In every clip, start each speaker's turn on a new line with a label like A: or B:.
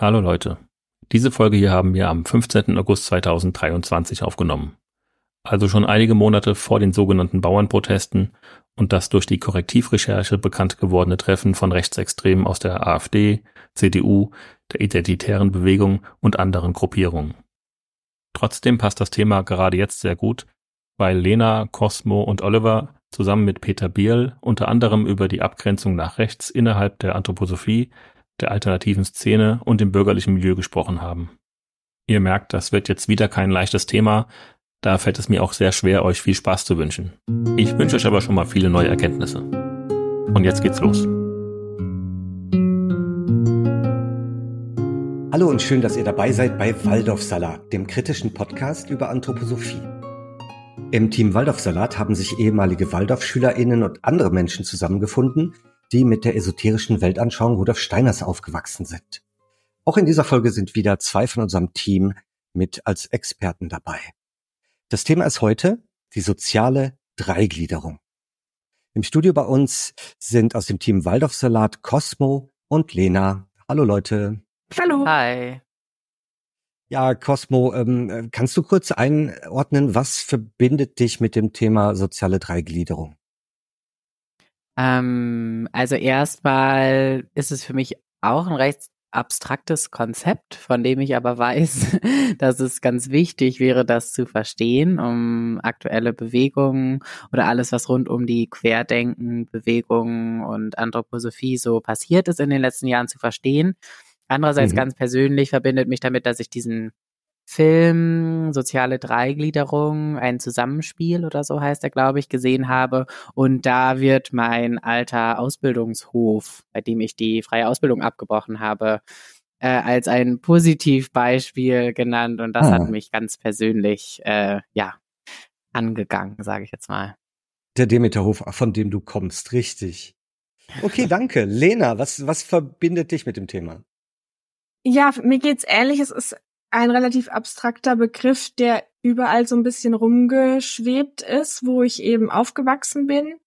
A: Hallo Leute. Diese Folge hier haben wir am 15. August 2023 aufgenommen. Also schon einige Monate vor den sogenannten Bauernprotesten und das durch die Korrektivrecherche bekannt gewordene Treffen von Rechtsextremen aus der AfD, CDU, der Identitären Bewegung und anderen Gruppierungen. Trotzdem passt das Thema gerade jetzt sehr gut, weil Lena, Cosmo und Oliver zusammen mit Peter Bierl unter anderem über die Abgrenzung nach rechts innerhalb der Anthroposophie der alternativen Szene und dem bürgerlichen Milieu gesprochen haben. Ihr merkt, das wird jetzt wieder kein leichtes Thema, da fällt es mir auch sehr schwer, euch viel Spaß zu wünschen. Ich wünsche euch aber schon mal viele neue Erkenntnisse. Und jetzt geht's los.
B: Hallo und schön, dass ihr dabei seid bei Waldorfsalat, dem kritischen Podcast über Anthroposophie. Im Team Waldorfsalat haben sich ehemalige Waldorfschülerinnen und andere Menschen zusammengefunden, die mit der esoterischen Weltanschauung Rudolf Steiners aufgewachsen sind. Auch in dieser Folge sind wieder zwei von unserem Team mit als Experten dabei. Das Thema ist heute die soziale Dreigliederung. Im Studio bei uns sind aus dem Team Waldorfsalat Cosmo und Lena. Hallo Leute.
C: Hallo.
D: Hi.
B: Ja, Cosmo, ähm, kannst du kurz einordnen, was verbindet dich mit dem Thema soziale Dreigliederung?
D: Ähm, also erstmal ist es für mich auch ein recht abstraktes Konzept, von dem ich aber weiß, dass es ganz wichtig wäre, das zu verstehen, um aktuelle Bewegungen oder alles, was rund um die Querdenken, Bewegungen und Anthroposophie so passiert ist in den letzten Jahren zu verstehen. Andererseits mhm. ganz persönlich verbindet mich damit, dass ich diesen Film, soziale Dreigliederung, ein Zusammenspiel oder so heißt er, glaube ich, gesehen habe. Und da wird mein alter Ausbildungshof, bei dem ich die freie Ausbildung abgebrochen habe, äh, als ein Positivbeispiel genannt. Und das ah. hat mich ganz persönlich, äh, ja, angegangen, sage ich jetzt mal.
B: Der Demeterhof, von dem du kommst, richtig. Okay, danke. Lena, was, was verbindet dich mit dem Thema?
C: Ja, mir geht's ähnlich. Es ist ein relativ abstrakter Begriff, der überall so ein bisschen rumgeschwebt ist, wo ich eben aufgewachsen bin.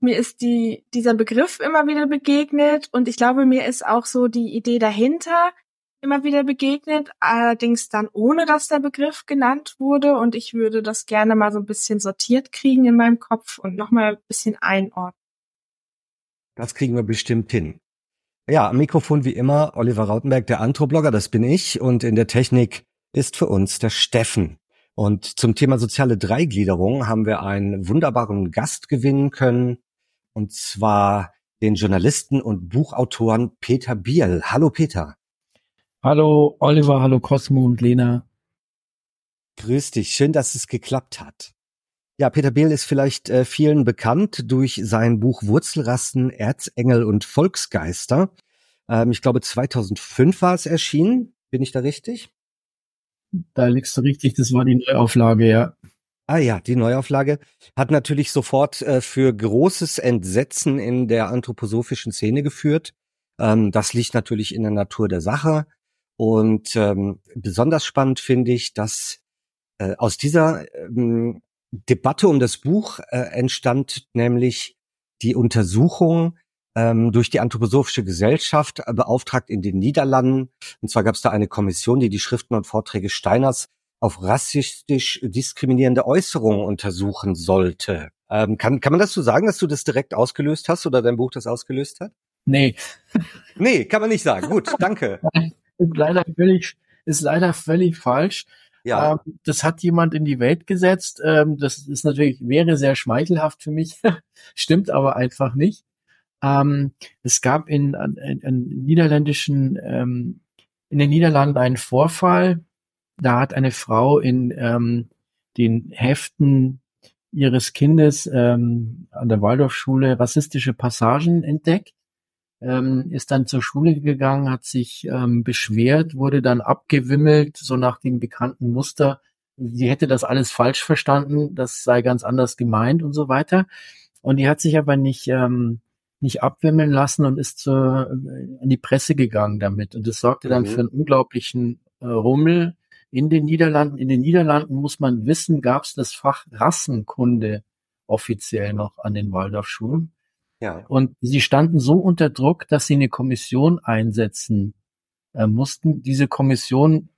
C: Mir ist die, dieser Begriff immer wieder begegnet und ich glaube, mir ist auch so die Idee dahinter immer wieder begegnet, allerdings dann ohne, dass der Begriff genannt wurde und ich würde das gerne mal so ein bisschen sortiert kriegen in meinem Kopf und nochmal ein bisschen einordnen.
B: Das kriegen wir bestimmt hin. Ja, am Mikrofon wie immer Oliver Rautenberg, der Anthroblogger, das bin ich. Und in der Technik ist für uns der Steffen. Und zum Thema soziale Dreigliederung haben wir einen wunderbaren Gast gewinnen können. Und zwar den Journalisten und Buchautoren Peter Biel. Hallo Peter.
E: Hallo Oliver, hallo Cosmo und Lena.
B: Grüß dich, schön, dass es geklappt hat. Ja, Peter Behl ist vielleicht äh, vielen bekannt durch sein Buch Wurzelrassen, Erzengel und Volksgeister. Ähm, ich glaube, 2005 war es erschienen. Bin ich da richtig?
E: Da liegst du richtig. Das war die Neuauflage, ja.
B: Ah ja, die Neuauflage hat natürlich sofort äh, für großes Entsetzen in der anthroposophischen Szene geführt. Ähm, das liegt natürlich in der Natur der Sache. Und ähm, besonders spannend finde ich, dass äh, aus dieser ähm, Debatte um das Buch äh, entstand nämlich die Untersuchung ähm, durch die Anthroposophische Gesellschaft, äh, beauftragt in den Niederlanden. Und zwar gab es da eine Kommission, die die Schriften und Vorträge Steiners auf rassistisch diskriminierende Äußerungen untersuchen sollte. Ähm, kann, kann man das so sagen, dass du das direkt ausgelöst hast oder dein Buch das ausgelöst hat?
E: Nee.
B: Nee, kann man nicht sagen. Gut, danke.
E: ist leider völlig, ist leider völlig falsch. Ja. Ähm, das hat jemand in die Welt gesetzt. Ähm, das ist natürlich, wäre sehr schmeichelhaft für mich, stimmt aber einfach nicht. Ähm, es gab in, in, in niederländischen, ähm, in den Niederlanden einen Vorfall. Da hat eine Frau in ähm, den Heften ihres Kindes ähm, an der Waldorfschule rassistische Passagen entdeckt ähm, ist dann zur Schule gegangen, hat sich ähm, beschwert, wurde dann abgewimmelt, so nach dem bekannten Muster. Sie hätte das alles falsch verstanden, das sei ganz anders gemeint und so weiter. Und die hat sich aber nicht, ähm, nicht abwimmeln lassen und ist zur, äh, in die Presse gegangen damit. Und das sorgte dann mhm. für einen unglaublichen äh, Rummel in den Niederlanden. In den Niederlanden muss man wissen, gab es das Fach Rassenkunde offiziell noch an den Waldorfschulen. Ja. Und sie standen so unter Druck, dass sie eine Kommission einsetzen äh, mussten. Diese Kommission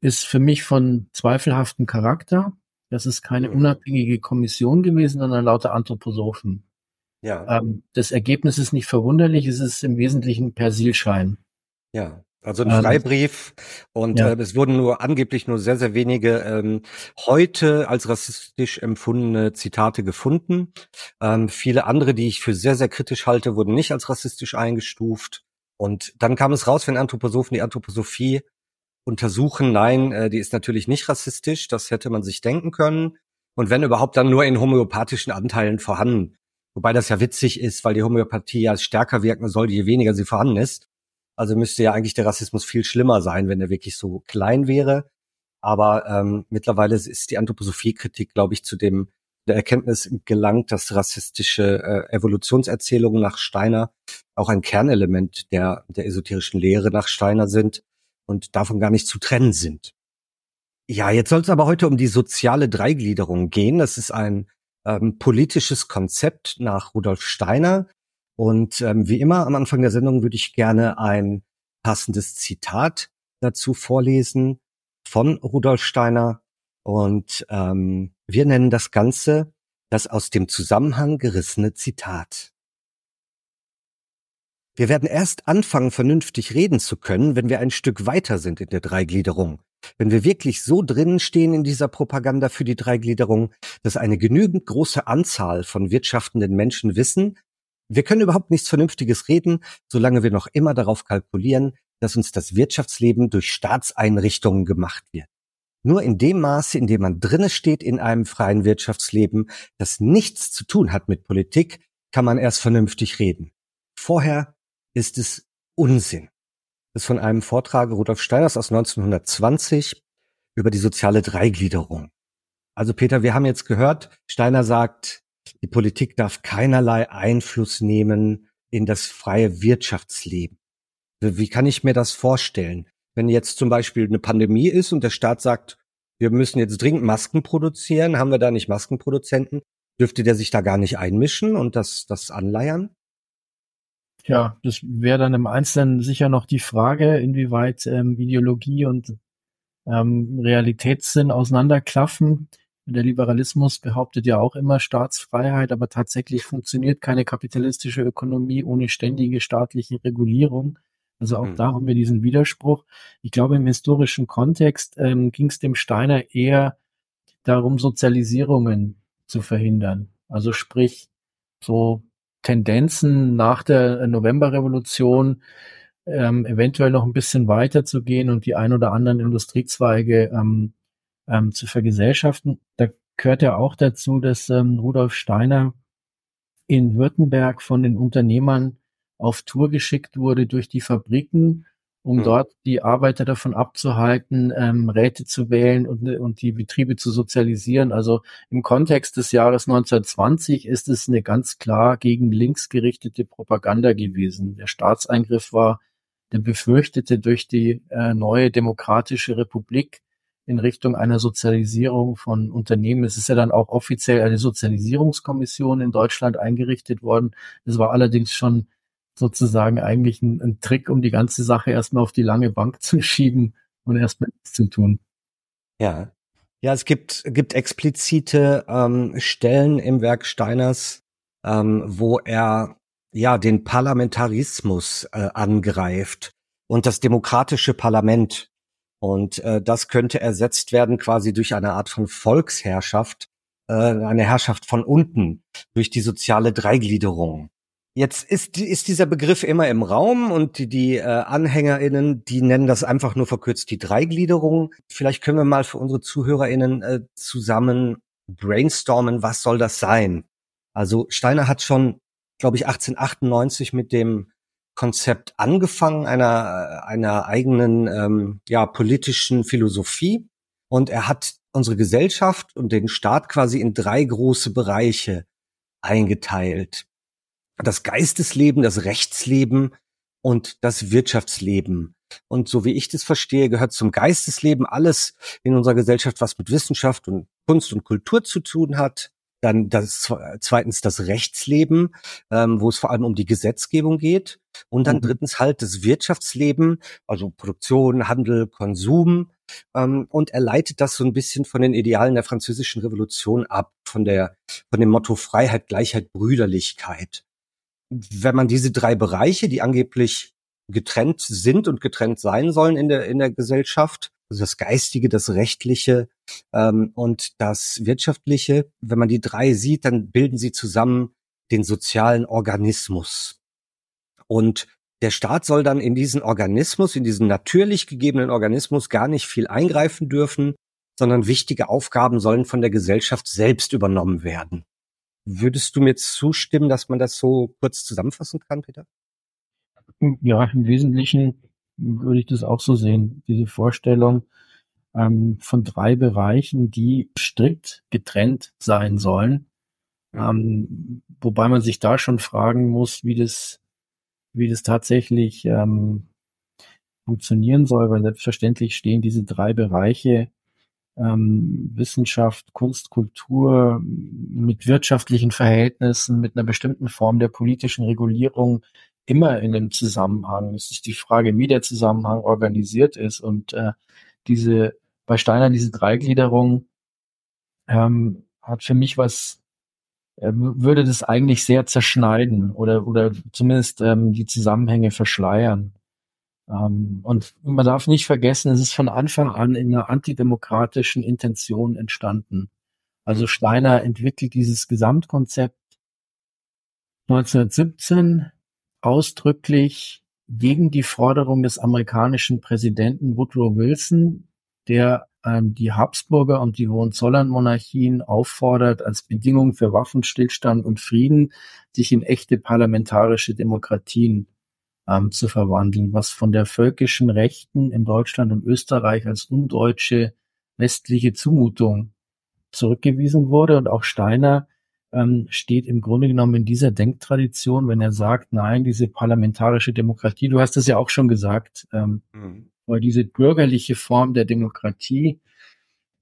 E: ist für mich von zweifelhaftem Charakter. Das ist keine mhm. unabhängige Kommission gewesen, sondern lauter Anthroposophen. Ja. Ähm, das Ergebnis ist nicht verwunderlich, es ist im Wesentlichen Persilschein.
B: Ja. Also ein ähm, Freibrief und ja. äh, es wurden nur angeblich nur sehr, sehr wenige ähm, heute als rassistisch empfundene Zitate gefunden. Ähm, viele andere, die ich für sehr, sehr kritisch halte, wurden nicht als rassistisch eingestuft. Und dann kam es raus, wenn Anthroposophen die Anthroposophie untersuchen, nein, äh, die ist natürlich nicht rassistisch, das hätte man sich denken können. Und wenn überhaupt, dann nur in homöopathischen Anteilen vorhanden. Wobei das ja witzig ist, weil die Homöopathie ja stärker wirken soll, je weniger sie vorhanden ist. Also müsste ja eigentlich der Rassismus viel schlimmer sein, wenn er wirklich so klein wäre. Aber ähm, mittlerweile ist die Anthroposophie-Kritik, glaube ich, zu dem der Erkenntnis gelangt, dass rassistische äh, Evolutionserzählungen nach Steiner auch ein Kernelement der, der esoterischen Lehre nach Steiner sind und davon gar nicht zu trennen sind. Ja, jetzt soll es aber heute um die soziale Dreigliederung gehen. Das ist ein ähm, politisches Konzept nach Rudolf Steiner, und ähm, wie immer am Anfang der Sendung würde ich gerne ein passendes Zitat dazu vorlesen von Rudolf Steiner. Und ähm, wir nennen das Ganze das aus dem Zusammenhang gerissene Zitat. Wir werden erst anfangen, vernünftig reden zu können, wenn wir ein Stück weiter sind in der Dreigliederung. Wenn wir wirklich so drinnen stehen in dieser Propaganda für die Dreigliederung, dass eine genügend große Anzahl von wirtschaftenden Menschen wissen, wir können überhaupt nichts Vernünftiges reden, solange wir noch immer darauf kalkulieren, dass uns das Wirtschaftsleben durch Staatseinrichtungen gemacht wird. Nur in dem Maße, in dem man drinne steht in einem freien Wirtschaftsleben, das nichts zu tun hat mit Politik, kann man erst vernünftig reden. Vorher ist es Unsinn. Das ist von einem Vortrag Rudolf Steiners aus 1920 über die soziale Dreigliederung. Also Peter, wir haben jetzt gehört, Steiner sagt, die Politik darf keinerlei Einfluss nehmen in das freie Wirtschaftsleben. Wie kann ich mir das vorstellen? Wenn jetzt zum Beispiel eine Pandemie ist und der Staat sagt, wir müssen jetzt dringend Masken produzieren, haben wir da nicht Maskenproduzenten? Dürfte der sich da gar nicht einmischen und das, das anleiern?
E: Ja, das wäre dann im Einzelnen sicher noch die Frage, inwieweit ähm, Ideologie und ähm, Realitätssinn auseinanderklaffen. Der Liberalismus behauptet ja auch immer Staatsfreiheit, aber tatsächlich funktioniert keine kapitalistische Ökonomie ohne ständige staatliche Regulierung. Also auch mhm. da haben wir diesen Widerspruch. Ich glaube, im historischen Kontext ähm, ging es dem Steiner eher darum, Sozialisierungen zu verhindern. Also sprich, so Tendenzen nach der Novemberrevolution ähm, eventuell noch ein bisschen weiter zu gehen und die ein oder anderen Industriezweige ähm, ähm, zu vergesellschaften. Da gehört ja auch dazu, dass ähm, Rudolf Steiner in Württemberg von den Unternehmern auf Tour geschickt wurde durch die Fabriken, um mhm. dort die Arbeiter davon abzuhalten, ähm, Räte zu wählen und, und die Betriebe zu sozialisieren. Also im Kontext des Jahres 1920 ist es eine ganz klar gegen links gerichtete Propaganda gewesen. Der Staatseingriff war der befürchtete durch die äh, neue demokratische Republik in Richtung einer Sozialisierung von Unternehmen. Es ist ja dann auch offiziell eine Sozialisierungskommission in Deutschland eingerichtet worden. Das war allerdings schon sozusagen eigentlich ein, ein Trick, um die ganze Sache erstmal auf die lange Bank zu schieben und erstmal nichts zu tun.
B: Ja. Ja, es gibt, gibt explizite ähm, Stellen im Werk Steiners, ähm, wo er ja den Parlamentarismus äh, angreift und das demokratische Parlament und äh, das könnte ersetzt werden quasi durch eine Art von Volksherrschaft, äh, eine Herrschaft von unten, durch die soziale Dreigliederung. Jetzt ist, ist dieser Begriff immer im Raum und die, die äh, AnhängerInnen, die nennen das einfach nur verkürzt die Dreigliederung. Vielleicht können wir mal für unsere ZuhörerInnen äh, zusammen brainstormen, was soll das sein? Also Steiner hat schon, glaube ich, 1898 mit dem Konzept angefangen, einer, einer eigenen ähm, ja, politischen Philosophie. Und er hat unsere Gesellschaft und den Staat quasi in drei große Bereiche eingeteilt. Das Geistesleben, das Rechtsleben und das Wirtschaftsleben. Und so wie ich das verstehe, gehört zum Geistesleben alles in unserer Gesellschaft, was mit Wissenschaft und Kunst und Kultur zu tun hat. Dann das zweitens das Rechtsleben, ähm, wo es vor allem um die Gesetzgebung geht. Und dann mhm. drittens halt das Wirtschaftsleben, also Produktion, Handel, Konsum. Ähm, und er leitet das so ein bisschen von den Idealen der französischen Revolution ab, von der, von dem Motto Freiheit, Gleichheit, Brüderlichkeit. Wenn man diese drei Bereiche, die angeblich getrennt sind und getrennt sein sollen in der, in der Gesellschaft, also das Geistige, das Rechtliche und das Wirtschaftliche, wenn man die drei sieht, dann bilden sie zusammen den sozialen Organismus. Und der Staat soll dann in diesen Organismus, in diesen natürlich gegebenen Organismus gar nicht viel eingreifen dürfen, sondern wichtige Aufgaben sollen von der Gesellschaft selbst übernommen werden. Würdest du mir zustimmen, dass man das so kurz zusammenfassen kann, Peter?
E: Ja, im Wesentlichen würde ich das auch so sehen. Diese Vorstellung ähm, von drei Bereichen, die strikt getrennt sein sollen. Ähm, wobei man sich da schon fragen muss, wie das, wie das tatsächlich ähm, funktionieren soll, weil selbstverständlich stehen diese drei Bereiche ähm, Wissenschaft, Kunst, Kultur mit wirtschaftlichen Verhältnissen, mit einer bestimmten Form der politischen Regulierung immer in dem Zusammenhang. Es ist die Frage, wie der Zusammenhang organisiert ist. Und äh, diese bei Steiner diese Dreigliederung ähm, hat für mich was, äh, würde das eigentlich sehr zerschneiden oder oder zumindest ähm, die Zusammenhänge verschleiern. Ähm, und man darf nicht vergessen, es ist von Anfang an in einer antidemokratischen Intention entstanden. Also Steiner entwickelt dieses Gesamtkonzept 1917 ausdrücklich gegen die Forderung des amerikanischen Präsidenten Woodrow Wilson, der ähm, die Habsburger und die Hohenzollern-Monarchien auffordert, als Bedingung für Waffenstillstand und Frieden sich in echte parlamentarische Demokratien ähm, zu verwandeln, was von der völkischen Rechten in Deutschland und Österreich als undeutsche westliche Zumutung zurückgewiesen wurde. Und auch Steiner ähm, steht im Grunde genommen in dieser Denktradition, wenn er sagt, nein, diese parlamentarische Demokratie, du hast es ja auch schon gesagt, ähm, mhm. Weil diese bürgerliche Form der Demokratie,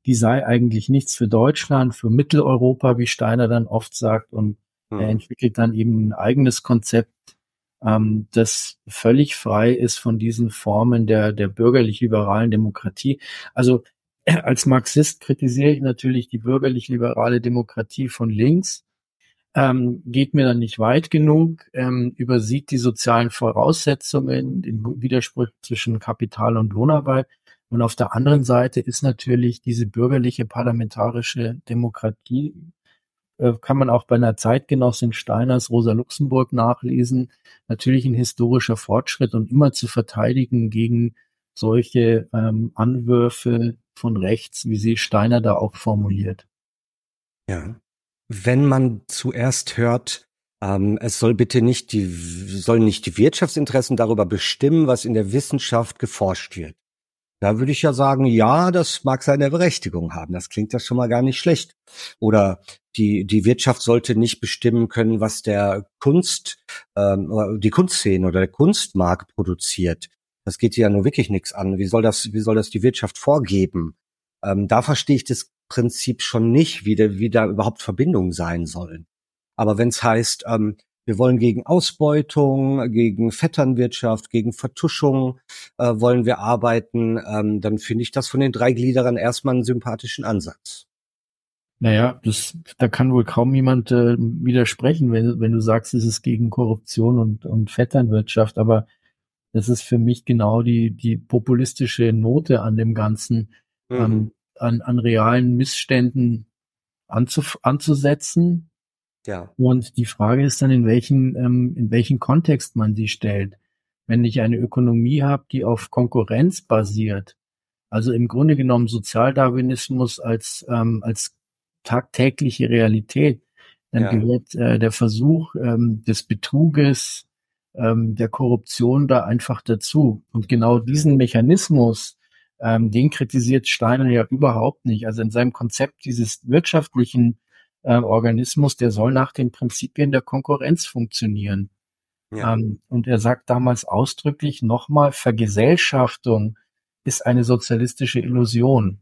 E: die sei eigentlich nichts für Deutschland, für Mitteleuropa, wie Steiner dann oft sagt, und mhm. er entwickelt dann eben ein eigenes Konzept, ähm, das völlig frei ist von diesen Formen der, der bürgerlich-liberalen Demokratie. Also als Marxist kritisiere ich natürlich die bürgerlich-liberale Demokratie von links, ähm, geht mir dann nicht weit genug, ähm, übersieht die sozialen Voraussetzungen, den Widerspruch zwischen Kapital und Lohnarbeit. Und auf der anderen Seite ist natürlich diese bürgerliche parlamentarische Demokratie, äh, kann man auch bei einer Zeitgenossin Steiners Rosa Luxemburg nachlesen, natürlich ein historischer Fortschritt und immer zu verteidigen gegen solche ähm, Anwürfe von rechts, wie sie Steiner da auch formuliert.
B: Ja. Wenn man zuerst hört, ähm, es soll bitte nicht die, sollen nicht die Wirtschaftsinteressen darüber bestimmen, was in der Wissenschaft geforscht wird. Da würde ich ja sagen, ja, das mag seine Berechtigung haben. Das klingt ja schon mal gar nicht schlecht. Oder die, die Wirtschaft sollte nicht bestimmen können, was der Kunst, ähm, die Kunstszene oder der Kunstmarkt produziert. Das geht ja nur wirklich nichts an. Wie soll das, wie soll das die Wirtschaft vorgeben? Ähm, da verstehe ich das Prinzip schon nicht, wie, da, wie da überhaupt Verbindungen sein sollen. Aber wenn es heißt, ähm, wir wollen gegen Ausbeutung, gegen Vetternwirtschaft, gegen Vertuschung äh, wollen wir arbeiten, ähm, dann finde ich das von den drei Gliederern erstmal einen sympathischen Ansatz.
E: Naja, das, da kann wohl kaum jemand äh, widersprechen, wenn, wenn du sagst, es ist gegen Korruption und, und Vetternwirtschaft, aber das ist für mich genau die, die populistische Note an dem Ganzen, mhm. ähm, an, an realen Missständen anzuf anzusetzen. Ja. Und die Frage ist dann, in welchen, ähm, in welchen Kontext man sie stellt. Wenn ich eine Ökonomie habe, die auf Konkurrenz basiert, also im Grunde genommen Sozialdarwinismus als, ähm, als tagtägliche Realität, dann ja. gehört äh, der Versuch ähm, des Betruges, ähm, der Korruption da einfach dazu. Und genau diesen Mechanismus, ähm, den kritisiert Steiner ja überhaupt nicht. Also in seinem Konzept dieses wirtschaftlichen äh, Organismus, der soll nach den Prinzipien der Konkurrenz funktionieren. Ja. Ähm, und er sagt damals ausdrücklich nochmal, Vergesellschaftung ist eine sozialistische Illusion.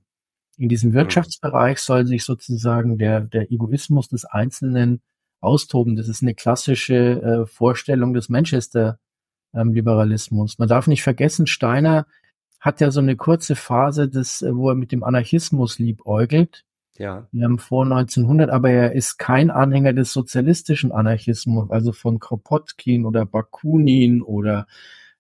E: in diesem Wirtschaftsbereich soll sich sozusagen der, der Egoismus des Einzelnen austoben. Das ist eine klassische äh, Vorstellung des Manchester-Liberalismus. Ähm, Man darf nicht vergessen, Steiner hat ja so eine kurze Phase, des, äh, wo er mit dem Anarchismus liebäugelt. Ja. Wir haben vor 1900, aber er ist kein Anhänger des sozialistischen Anarchismus, also von Kropotkin oder Bakunin oder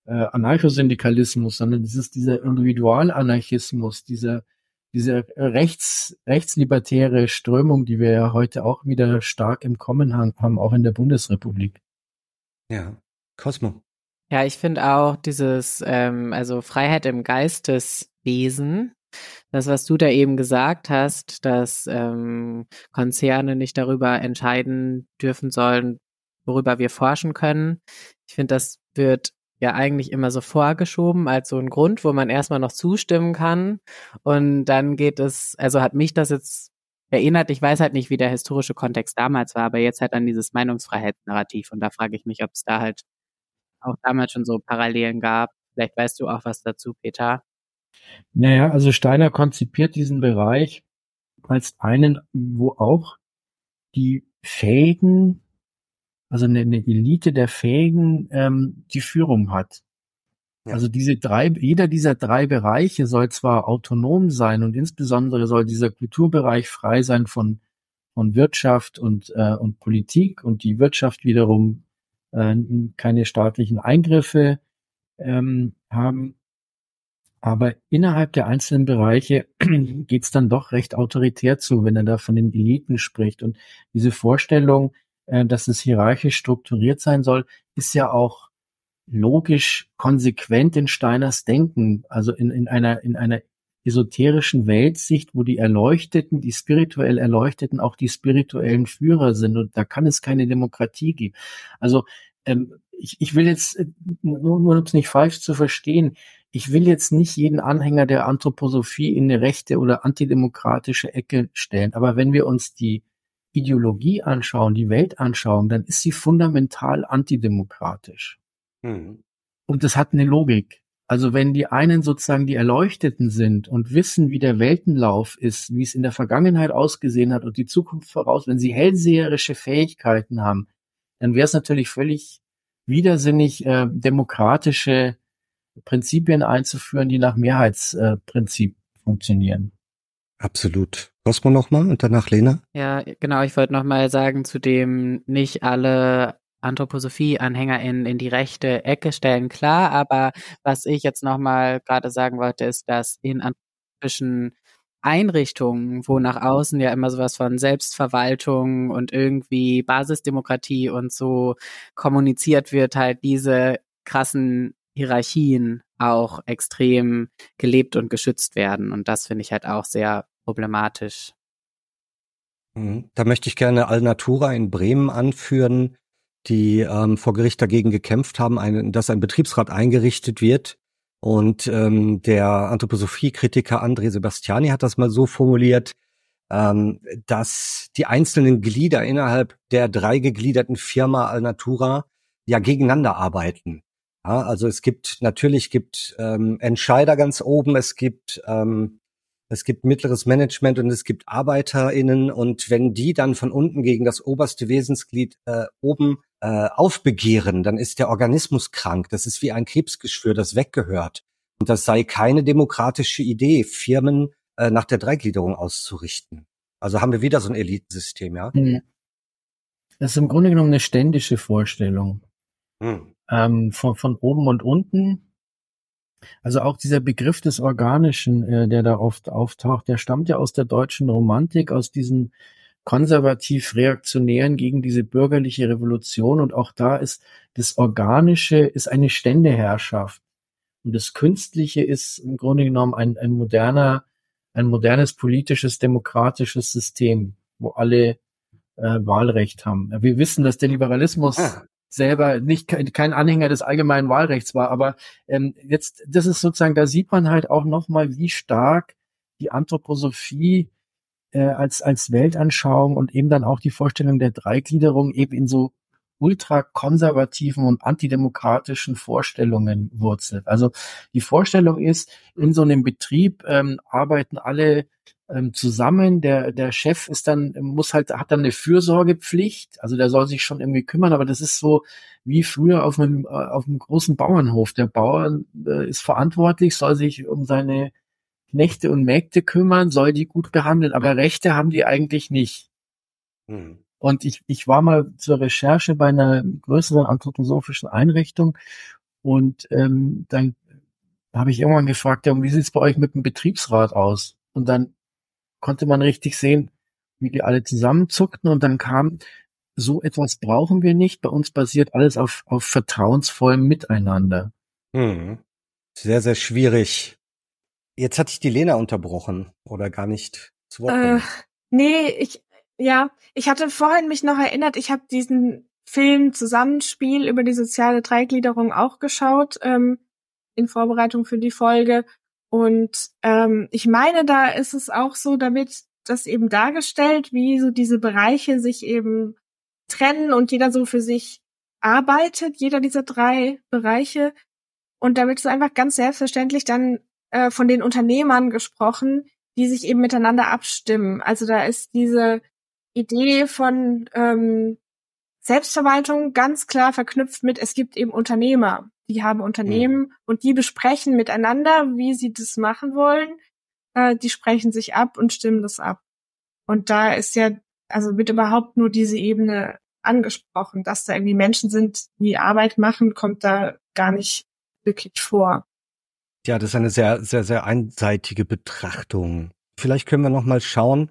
E: äh, Anarchosyndikalismus, sondern das ist dieser Individualanarchismus, dieser diese rechts, rechtslibertäre Strömung, die wir ja heute auch wieder stark im Kommen haben, auch in der Bundesrepublik.
B: Ja, Cosmo.
D: Ja, ich finde auch dieses, ähm, also Freiheit im Geisteswesen, das, was du da eben gesagt hast, dass ähm, Konzerne nicht darüber entscheiden dürfen sollen, worüber wir forschen können. Ich finde, das wird ja eigentlich immer so vorgeschoben als so ein Grund, wo man erstmal noch zustimmen kann. Und dann geht es, also hat mich das jetzt erinnert, ich weiß halt nicht, wie der historische Kontext damals war, aber jetzt halt an dieses Meinungsfreiheitsnarrativ. Und da frage ich mich, ob es da halt auch damals schon so Parallelen gab. Vielleicht weißt du auch was dazu, Peter.
E: Naja, also Steiner konzipiert diesen Bereich als einen, wo auch die Fähigen also eine, eine Elite der Fähigen, ähm, die Führung hat. Ja. Also diese drei, jeder dieser drei Bereiche soll zwar autonom sein und insbesondere soll dieser Kulturbereich frei sein von von Wirtschaft und äh, und Politik und die Wirtschaft wiederum äh, keine staatlichen Eingriffe ähm, haben. Aber innerhalb der einzelnen Bereiche geht's dann doch recht autoritär zu, wenn er da von den Eliten spricht. Und diese Vorstellung, äh, dass es hierarchisch strukturiert sein soll, ist ja auch logisch konsequent in Steiners Denken, also in, in einer, in einer esoterischen Weltsicht, wo die Erleuchteten, die spirituell Erleuchteten auch die spirituellen Führer sind und da kann es keine Demokratie geben. Also ähm, ich, ich will jetzt, äh, nur, nur um es nicht falsch zu verstehen, ich will jetzt nicht jeden Anhänger der Anthroposophie in eine rechte oder antidemokratische Ecke stellen, aber wenn wir uns die Ideologie anschauen, die Welt anschauen, dann ist sie fundamental antidemokratisch. Mhm. Und das hat eine Logik. Also wenn die einen sozusagen die Erleuchteten sind und wissen, wie der Weltenlauf ist, wie es in der Vergangenheit ausgesehen hat und die Zukunft voraus, wenn sie hellseherische Fähigkeiten haben, dann wäre es natürlich völlig widersinnig, äh, demokratische Prinzipien einzuführen, die nach Mehrheitsprinzip äh, funktionieren.
B: Absolut. Cosmo nochmal und danach Lena.
D: Ja, genau. Ich wollte nochmal sagen, zu dem nicht alle Anthroposophie-Anhänger in, in die rechte Ecke stellen, klar. Aber was ich jetzt nochmal gerade sagen wollte, ist, dass in anthropischen Einrichtungen, wo nach außen ja immer sowas von Selbstverwaltung und irgendwie Basisdemokratie und so kommuniziert wird, halt diese krassen Hierarchien auch extrem gelebt und geschützt werden. Und das finde ich halt auch sehr problematisch.
B: Mhm. Da möchte ich gerne Alnatura in Bremen anführen, die ähm, vor Gericht dagegen gekämpft haben, ein, dass ein Betriebsrat eingerichtet wird. Und ähm, der Anthroposophie-Kritiker André Sebastiani hat das mal so formuliert, ähm, dass die einzelnen Glieder innerhalb der drei gegliederten Firma Alnatura ja gegeneinander arbeiten. Ja, also es gibt natürlich gibt ähm, Entscheider ganz oben, es gibt ähm, es gibt mittleres Management und es gibt ArbeiterInnen und wenn die dann von unten gegen das oberste Wesensglied äh, oben äh, aufbegehren, dann ist der Organismus krank. Das ist wie ein Krebsgeschwür, das weggehört. Und das sei keine demokratische Idee, Firmen äh, nach der Dreigliederung auszurichten. Also haben wir wieder so ein Elitensystem, ja? Hm.
E: Das ist im Grunde genommen eine ständische Vorstellung. Hm. Ähm, von, von oben und unten also auch dieser Begriff des Organischen, äh, der da oft auftaucht, der stammt ja aus der deutschen Romantik, aus diesen konservativ-reaktionären gegen diese bürgerliche Revolution. Und auch da ist das Organische ist eine Ständeherrschaft. Und das Künstliche ist im Grunde genommen ein, ein moderner, ein modernes politisches, demokratisches System, wo alle äh, Wahlrecht haben. Wir wissen, dass der Liberalismus ah selber nicht kein Anhänger des allgemeinen Wahlrechts war. Aber ähm, jetzt, das ist sozusagen, da sieht man halt auch nochmal, wie stark die Anthroposophie äh, als, als Weltanschauung und eben dann auch die Vorstellung der Dreigliederung eben in so ultrakonservativen und antidemokratischen Vorstellungen wurzelt. Also die Vorstellung ist, in so einem Betrieb ähm, arbeiten alle ähm, zusammen. Der, der Chef ist dann, muss halt, hat dann eine Fürsorgepflicht. Also der soll sich schon irgendwie kümmern, aber das ist so wie früher auf einem, äh, auf einem großen Bauernhof. Der Bauer äh, ist verantwortlich, soll sich um seine Knechte und Mägde kümmern, soll die gut behandeln, aber Rechte haben die eigentlich nicht. Hm. Und ich, ich war mal zur Recherche bei einer größeren anthroposophischen Einrichtung und ähm, dann habe ich irgendwann gefragt, ja, wie sieht's bei euch mit dem Betriebsrat aus? Und dann konnte man richtig sehen, wie die alle zusammenzuckten und dann kam, so etwas brauchen wir nicht. Bei uns basiert alles auf, auf vertrauensvollem Miteinander.
B: Hm. Sehr, sehr schwierig. Jetzt hatte ich die Lena unterbrochen oder gar nicht
C: zu Wort. Äh, nee, ich, ja, ich hatte vorhin mich noch erinnert, ich habe diesen Film Zusammenspiel über die soziale Dreigliederung auch geschaut, ähm, in Vorbereitung für die Folge. Und ähm, ich meine, da ist es auch so, damit das eben dargestellt, wie so diese Bereiche sich eben trennen und jeder so für sich arbeitet, jeder dieser drei Bereiche. Und damit ist einfach ganz selbstverständlich dann äh, von den Unternehmern gesprochen, die sich eben miteinander abstimmen. Also da ist diese Idee von ähm, Selbstverwaltung ganz klar verknüpft mit, es gibt eben Unternehmer die haben Unternehmen mhm. und die besprechen miteinander, wie sie das machen wollen. Äh, die sprechen sich ab und stimmen das ab. Und da ist ja, also wird überhaupt nur diese Ebene angesprochen, dass da irgendwie Menschen sind, die Arbeit machen, kommt da gar nicht wirklich vor.
B: Ja, das ist eine sehr, sehr, sehr einseitige Betrachtung. Vielleicht können wir noch mal schauen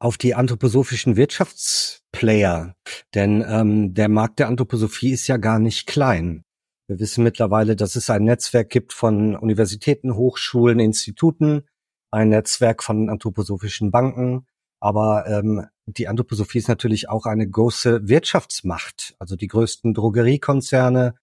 B: auf die anthroposophischen Wirtschaftsplayer, denn ähm, der Markt der Anthroposophie ist ja gar nicht klein. Wir wissen mittlerweile, dass es ein Netzwerk gibt von Universitäten, Hochschulen, Instituten, ein Netzwerk von anthroposophischen Banken. Aber ähm, die Anthroposophie ist natürlich auch eine große Wirtschaftsmacht. Also die größten Drogeriekonzerne,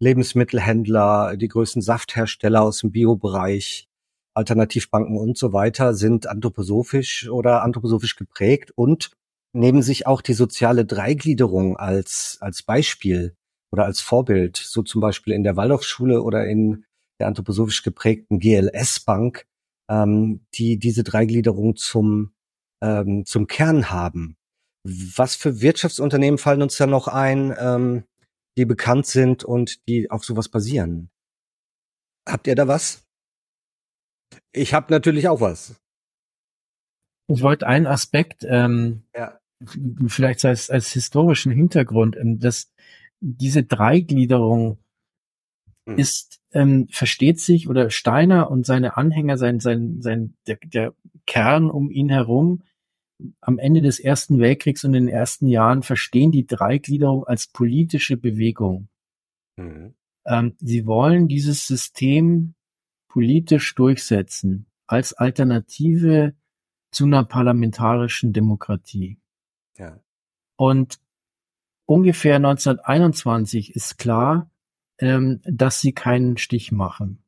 B: Lebensmittelhändler, die größten Safthersteller aus dem Biobereich, Alternativbanken und so weiter sind anthroposophisch oder anthroposophisch geprägt und nehmen sich auch die soziale Dreigliederung als, als Beispiel oder als Vorbild, so zum Beispiel in der Waldorfschule oder in der anthroposophisch geprägten GLS-Bank, ähm, die diese Dreigliederung zum, ähm, zum Kern haben. Was für Wirtschaftsunternehmen fallen uns da noch ein, ähm, die bekannt sind und die auf sowas basieren? Habt ihr da was? Ich habe natürlich auch was.
E: Ich wollte einen Aspekt, ähm, ja. vielleicht als, als historischen Hintergrund, ähm, das diese Dreigliederung hm. ist, ähm, versteht sich oder Steiner und seine Anhänger, sein, sein, sein, der, der Kern um ihn herum, am Ende des Ersten Weltkriegs und in den ersten Jahren verstehen die Dreigliederung als politische Bewegung. Mhm. Ähm, sie wollen dieses System politisch durchsetzen als Alternative zu einer parlamentarischen Demokratie. Ja. Und ungefähr 1921 ist klar, ähm, dass sie keinen Stich machen.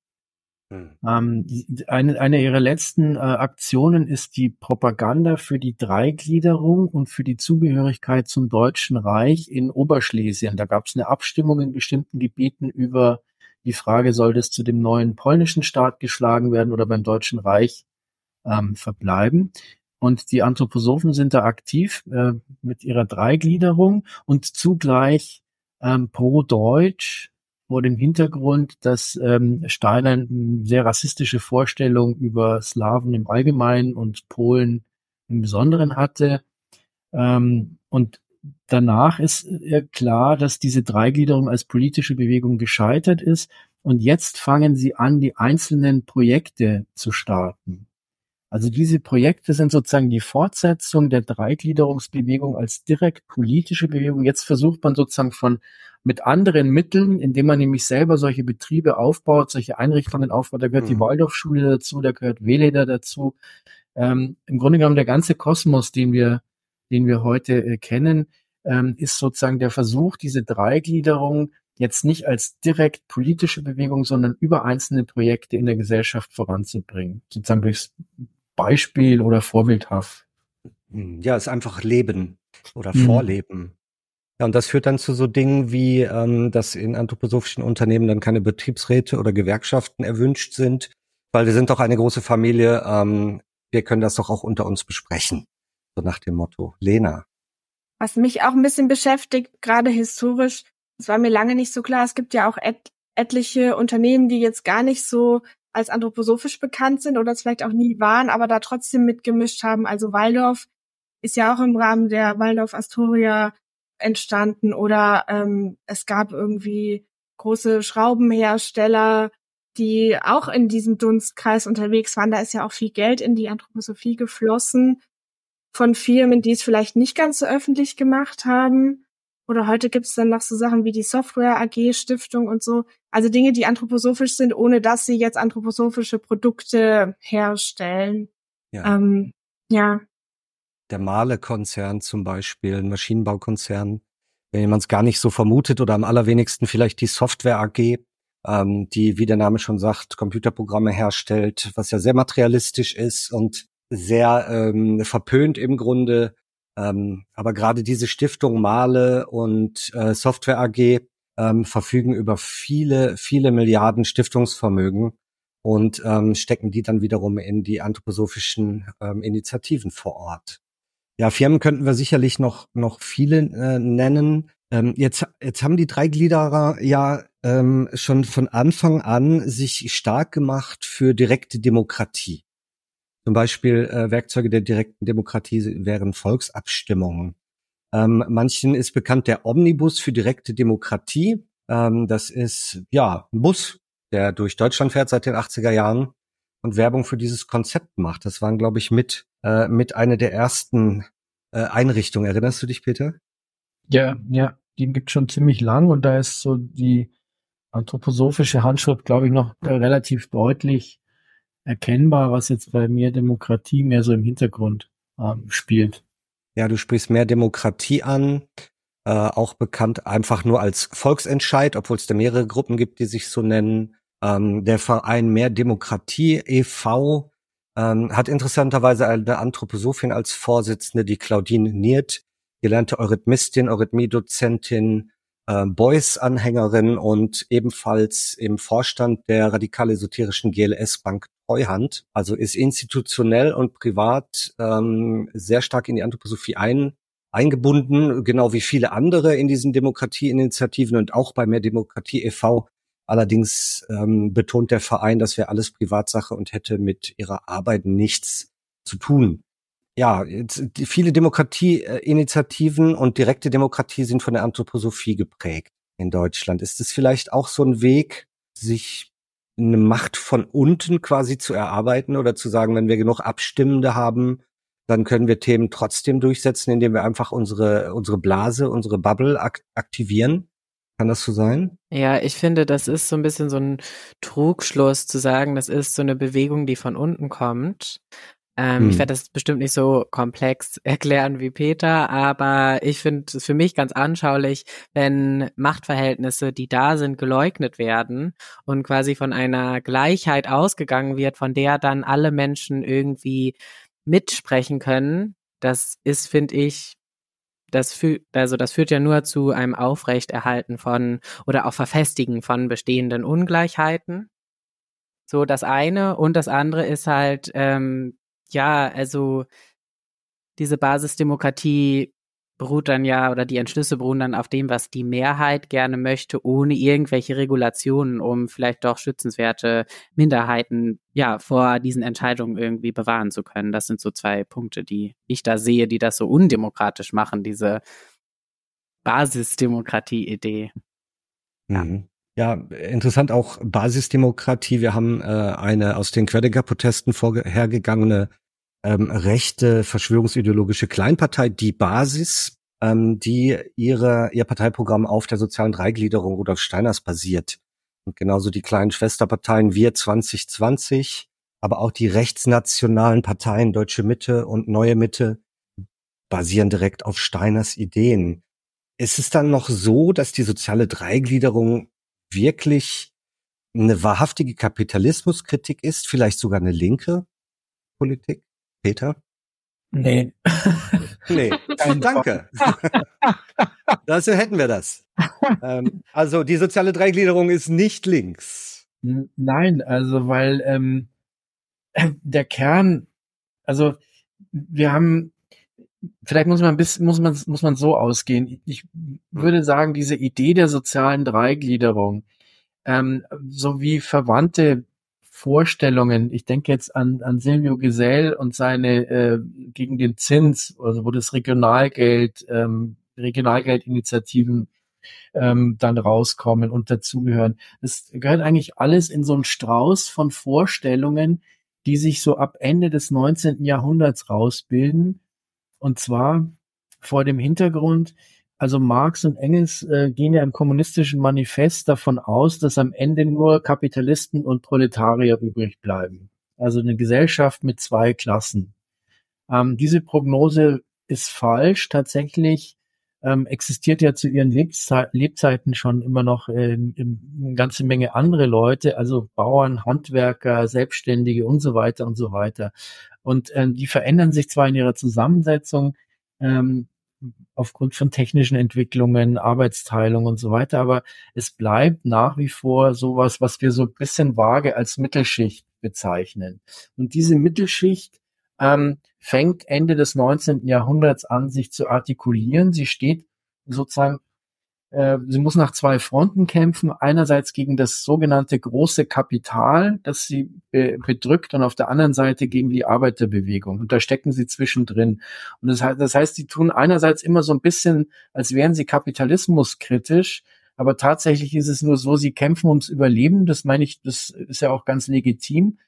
E: Hm. Ähm, eine, eine ihrer letzten äh, Aktionen ist die Propaganda für die Dreigliederung und für die Zugehörigkeit zum Deutschen Reich in Oberschlesien. Da gab es eine Abstimmung in bestimmten Gebieten über die Frage, soll das zu dem neuen polnischen Staat geschlagen werden oder beim Deutschen Reich ähm, verbleiben. Und die Anthroposophen sind da aktiv äh, mit ihrer Dreigliederung und zugleich ähm, pro-deutsch vor dem Hintergrund, dass ähm, Steiner eine sehr rassistische Vorstellung über Slawen im Allgemeinen und Polen im Besonderen hatte. Ähm, und danach ist äh, klar, dass diese Dreigliederung als politische Bewegung gescheitert ist. Und jetzt fangen sie an, die einzelnen Projekte zu starten. Also diese Projekte sind sozusagen die Fortsetzung der Dreigliederungsbewegung als direkt politische Bewegung. Jetzt versucht man sozusagen von mit anderen Mitteln, indem man nämlich selber solche Betriebe aufbaut, solche Einrichtungen aufbaut. Da gehört mhm. die Waldorfschule dazu, da gehört Weleder dazu. Ähm, Im Grunde genommen der ganze Kosmos, den wir, den wir heute äh, kennen, ähm, ist sozusagen der Versuch, diese Dreigliederung jetzt nicht als direkt politische Bewegung, sondern über einzelne Projekte in der Gesellschaft voranzubringen. Sozusagen durchs Beispiel oder vorbildhaft.
B: Ja, ist einfach Leben oder mhm. Vorleben. Ja, und das führt dann zu so Dingen wie, ähm, dass in anthroposophischen Unternehmen dann keine Betriebsräte oder Gewerkschaften erwünscht sind, weil wir sind doch eine große Familie. Ähm, wir können das doch auch unter uns besprechen. So nach dem Motto. Lena.
C: Was mich auch ein bisschen beschäftigt, gerade historisch, es war mir lange nicht so klar, es gibt ja auch et etliche Unternehmen, die jetzt gar nicht so als anthroposophisch bekannt sind oder es vielleicht auch nie waren, aber da trotzdem mitgemischt haben. Also Waldorf ist ja auch im Rahmen der Waldorf Astoria entstanden oder ähm, es gab irgendwie große Schraubenhersteller, die auch in diesem Dunstkreis unterwegs waren. Da ist ja auch viel Geld in die Anthroposophie geflossen von Firmen, die es vielleicht nicht ganz so öffentlich gemacht haben. Oder heute gibt es dann noch so Sachen wie die Software AG Stiftung und so. Also Dinge, die anthroposophisch sind, ohne dass sie jetzt anthroposophische Produkte herstellen. Ja. Ähm, ja.
B: Der Mahle-Konzern zum Beispiel, ein Maschinenbaukonzern, wenn man es gar nicht so vermutet oder am allerwenigsten vielleicht die Software AG, ähm, die, wie der Name schon sagt, Computerprogramme herstellt, was ja sehr materialistisch ist und sehr ähm, verpönt im Grunde. Ähm, aber gerade diese Stiftung Male und äh, Software AG ähm, verfügen über viele, viele Milliarden Stiftungsvermögen und ähm, stecken die dann wiederum in die anthroposophischen ähm, Initiativen vor Ort. Ja, Firmen könnten wir sicherlich noch, noch viele äh, nennen. Ähm, jetzt, jetzt haben die Dreigliederer ja ähm, schon von Anfang an sich stark gemacht für direkte Demokratie. Zum Beispiel äh, Werkzeuge der direkten Demokratie wären Volksabstimmungen. Ähm, manchen ist bekannt der Omnibus für direkte Demokratie. Ähm, das ist ja ein Bus, der durch Deutschland fährt seit den 80er Jahren und Werbung für dieses Konzept macht. Das waren, glaube ich, mit äh, mit einer der ersten äh, Einrichtungen. Erinnerst du dich, Peter?
E: Ja, ja, die gibt schon ziemlich lang und da ist so die anthroposophische Handschrift, glaube ich, noch relativ deutlich erkennbar, was jetzt bei mir Demokratie mehr so im Hintergrund ähm, spielt.
B: Ja, du sprichst mehr Demokratie an, äh, auch bekannt einfach nur als Volksentscheid, obwohl es da mehrere Gruppen gibt, die sich so nennen. Ähm, der Verein Mehr Demokratie e.V. Ähm, hat interessanterweise eine Anthroposophin als Vorsitzende, die Claudine Niert, gelernte Eurythmistin, Eurythmie-Dozentin, äh, Beuys-Anhängerin und ebenfalls im Vorstand der radikal-esoterischen GLS-Bank Treuhand, also ist institutionell und privat ähm, sehr stark in die Anthroposophie ein, eingebunden, genau wie viele andere in diesen Demokratieinitiativen und auch bei Mehr Demokratie e.V. Allerdings ähm, betont der Verein, das wäre alles Privatsache und hätte mit ihrer Arbeit nichts zu tun. Ja, jetzt, viele Demokratieinitiativen und direkte Demokratie sind von der Anthroposophie geprägt in Deutschland. Ist es vielleicht auch so ein Weg, sich eine Macht von unten quasi zu erarbeiten oder zu sagen, wenn wir genug Abstimmende haben, dann können wir Themen trotzdem durchsetzen, indem wir einfach unsere, unsere Blase, unsere Bubble ak aktivieren. Kann das so sein?
D: Ja, ich finde, das ist so ein bisschen so ein Trugschluss zu sagen, das ist so eine Bewegung, die von unten kommt. Ähm, hm. Ich werde das bestimmt nicht so komplex erklären wie Peter, aber ich finde es für mich ganz anschaulich, wenn Machtverhältnisse, die da sind, geleugnet werden und quasi von einer Gleichheit ausgegangen wird, von der dann alle Menschen irgendwie mitsprechen können. Das ist, finde ich, das führt, also das führt ja nur zu einem Aufrechterhalten von oder auch Verfestigen von bestehenden Ungleichheiten. So das eine und das andere ist halt ähm, ja, also diese Basisdemokratie beruht dann ja, oder die Entschlüsse beruhen dann auf dem, was die Mehrheit gerne möchte, ohne irgendwelche Regulationen, um vielleicht doch schützenswerte Minderheiten ja vor diesen Entscheidungen irgendwie bewahren zu können. Das sind so zwei Punkte, die ich da sehe, die das so undemokratisch machen, diese Basisdemokratie-Idee.
B: Mhm. Ja, interessant auch Basisdemokratie. Wir haben äh, eine aus den Querdenker-Protesten vorhergegangene ähm, rechte verschwörungsideologische Kleinpartei, die Basis, ähm, die ihre, ihr Parteiprogramm auf der sozialen Dreigliederung Rudolf Steiners basiert. Und genauso die kleinen Schwesterparteien Wir 2020, aber auch die rechtsnationalen Parteien Deutsche Mitte und Neue Mitte basieren direkt auf Steiners Ideen. Ist es dann noch so, dass die soziale Dreigliederung wirklich eine wahrhaftige Kapitalismuskritik ist, vielleicht sogar eine linke Politik? Peter?
E: Nee.
B: Nee, danke. Dazu hätten wir das. Ähm, also die soziale Dreigliederung ist nicht links.
E: Nein, also weil ähm, der Kern Also wir haben, vielleicht muss man bis, muss man, muss man so ausgehen. Ich würde sagen, diese Idee der sozialen Dreigliederung, ähm, sowie verwandte Vorstellungen, ich denke jetzt an, an Silvio Gesell und seine äh, gegen den Zins, also wo das Regionalgeld, ähm, Regionalgeldinitiativen ähm, dann rauskommen und dazugehören. Das gehört eigentlich alles in so einen Strauß von Vorstellungen, die sich so ab Ende des 19. Jahrhunderts rausbilden. Und zwar vor dem Hintergrund, also Marx und Engels äh, gehen ja im kommunistischen Manifest davon aus, dass am Ende nur Kapitalisten und Proletarier übrig bleiben. Also eine Gesellschaft mit zwei Klassen. Ähm, diese Prognose ist falsch. Tatsächlich ähm, existiert ja zu ihren Lebzei Lebzeiten schon immer noch äh, eine ganze Menge andere Leute, also Bauern, Handwerker, Selbstständige und so weiter und so weiter. Und ähm, die verändern sich zwar in ihrer Zusammensetzung ähm, aufgrund von technischen Entwicklungen, Arbeitsteilung und so weiter, aber es bleibt nach wie vor sowas, was wir so ein bisschen vage als Mittelschicht bezeichnen. Und diese Mittelschicht ähm, fängt Ende des 19. Jahrhunderts an, sich zu artikulieren. Sie steht sozusagen, sie muss nach zwei Fronten kämpfen. Einerseits gegen das sogenannte große Kapital, das sie äh, bedrückt, und auf der anderen Seite gegen die Arbeiterbewegung. Und da stecken sie zwischendrin. Und das, heißt, das heißt, sie tun einerseits immer so ein bisschen, als wären sie kapitalismuskritisch, aber tatsächlich ist es nur so, sie kämpfen ums Überleben. Das meine ich, das ist ja auch ganz legitim.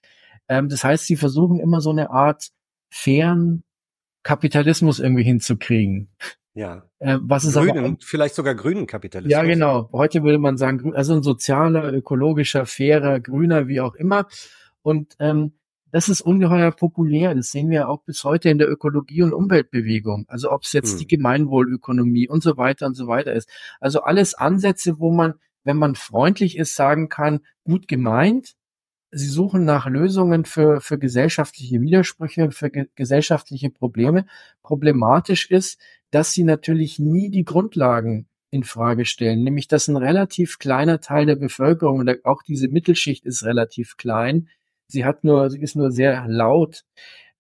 E: Ähm, das heißt, sie versuchen immer so eine Art fairen Kapitalismus irgendwie hinzukriegen.
B: Ja.
E: Äh, was ist
B: grünen, aber, vielleicht sogar grünen Kapitalismus.
E: Ja, genau. Heute würde man sagen, also ein sozialer, ökologischer, fairer, grüner, wie auch immer. Und ähm, das ist ungeheuer populär. Das sehen wir auch bis heute in der Ökologie- und Umweltbewegung. Also ob es jetzt hm. die Gemeinwohlökonomie und so weiter und so weiter ist. Also alles Ansätze, wo man, wenn man freundlich ist, sagen kann, gut gemeint, sie suchen nach Lösungen für, für gesellschaftliche Widersprüche, für ge gesellschaftliche Probleme. Problematisch ist, dass sie natürlich nie die Grundlagen in Frage stellen, nämlich dass ein relativ kleiner Teil der Bevölkerung und auch diese Mittelschicht ist relativ klein. Sie hat nur, sie ist nur sehr laut.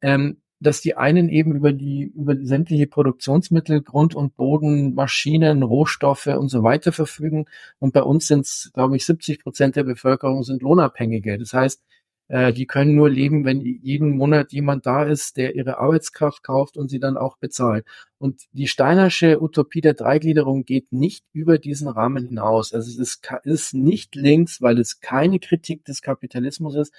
E: Ähm, dass die einen eben über die, über die sämtliche Produktionsmittel, Grund und Boden, Maschinen, Rohstoffe und so weiter verfügen. Und bei uns sind es, glaube ich, 70 Prozent der Bevölkerung sind Lohnabhängige. Das heißt, äh, die können nur leben, wenn jeden Monat jemand da ist, der ihre Arbeitskraft kauft und sie dann auch bezahlt. Und die Steinersche Utopie der Dreigliederung geht nicht über diesen Rahmen hinaus. Also es ist, ist nicht links, weil es keine Kritik des Kapitalismus ist,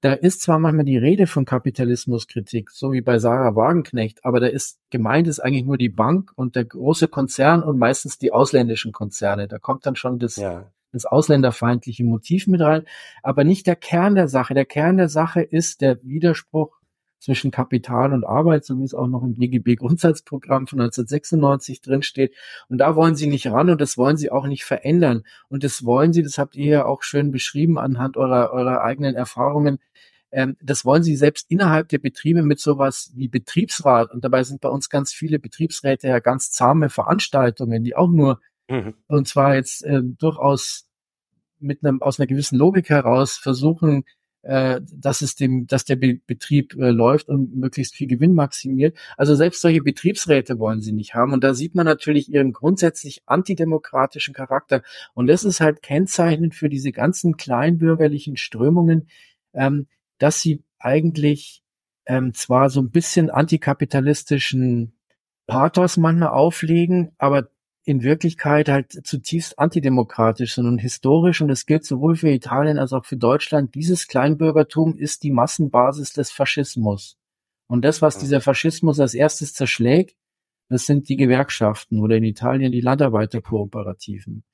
E: da ist zwar manchmal die Rede von Kapitalismuskritik, so wie bei Sarah Wagenknecht, aber da ist gemeint ist eigentlich nur die Bank und der große Konzern und meistens die ausländischen Konzerne. Da kommt dann schon das, ja. das ausländerfeindliche Motiv mit rein, aber nicht der Kern der Sache. Der Kern der Sache ist der Widerspruch zwischen Kapital und Arbeit, so wie es auch noch im BGB-Grundsatzprogramm von 1996 drinsteht. Und da wollen sie nicht ran und das wollen sie auch nicht verändern. Und das wollen sie, das habt ihr ja auch schön beschrieben anhand eurer, eurer eigenen Erfahrungen, ähm, das wollen sie selbst innerhalb der Betriebe mit sowas wie Betriebsrat. Und dabei sind bei uns ganz viele Betriebsräte ja ganz zahme Veranstaltungen, die auch nur, mhm. und zwar jetzt äh, durchaus mit einem, aus einer gewissen Logik heraus versuchen, äh, dass es dem, dass der Be Betrieb äh, läuft und möglichst viel Gewinn maximiert. Also selbst solche Betriebsräte wollen sie nicht haben. Und da sieht man natürlich ihren grundsätzlich antidemokratischen Charakter. Und das ist halt kennzeichnend für diese ganzen kleinbürgerlichen Strömungen, ähm, dass sie eigentlich ähm, zwar so ein bisschen antikapitalistischen Pathos manchmal auflegen, aber in Wirklichkeit halt zutiefst antidemokratisch und historisch, und es gilt sowohl für Italien als auch für Deutschland, dieses Kleinbürgertum ist die Massenbasis des Faschismus. Und das, was dieser Faschismus als erstes zerschlägt, das sind die Gewerkschaften oder in Italien die Landarbeiterkooperativen.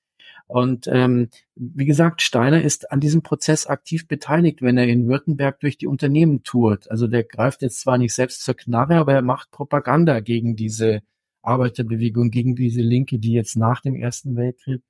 E: Und ähm, wie gesagt, Steiner ist an diesem Prozess aktiv beteiligt, wenn er in Württemberg durch die Unternehmen tourt. Also der greift jetzt zwar nicht selbst zur Knarre, aber er macht Propaganda gegen diese Arbeiterbewegung, gegen diese Linke, die jetzt nach dem Ersten Weltkrieg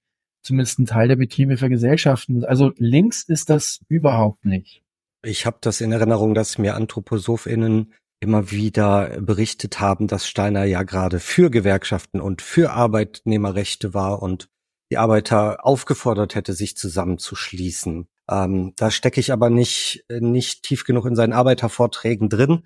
E: zumindest ein Teil der Betriebe vergesellschaften. Also links ist das überhaupt nicht.
B: Ich habe das in Erinnerung, dass mir AnthroposophInnen immer wieder berichtet haben, dass Steiner ja gerade für Gewerkschaften und für Arbeitnehmerrechte war und die Arbeiter aufgefordert hätte, sich zusammenzuschließen. Ähm, da stecke ich aber nicht, nicht tief genug in seinen Arbeitervorträgen drin.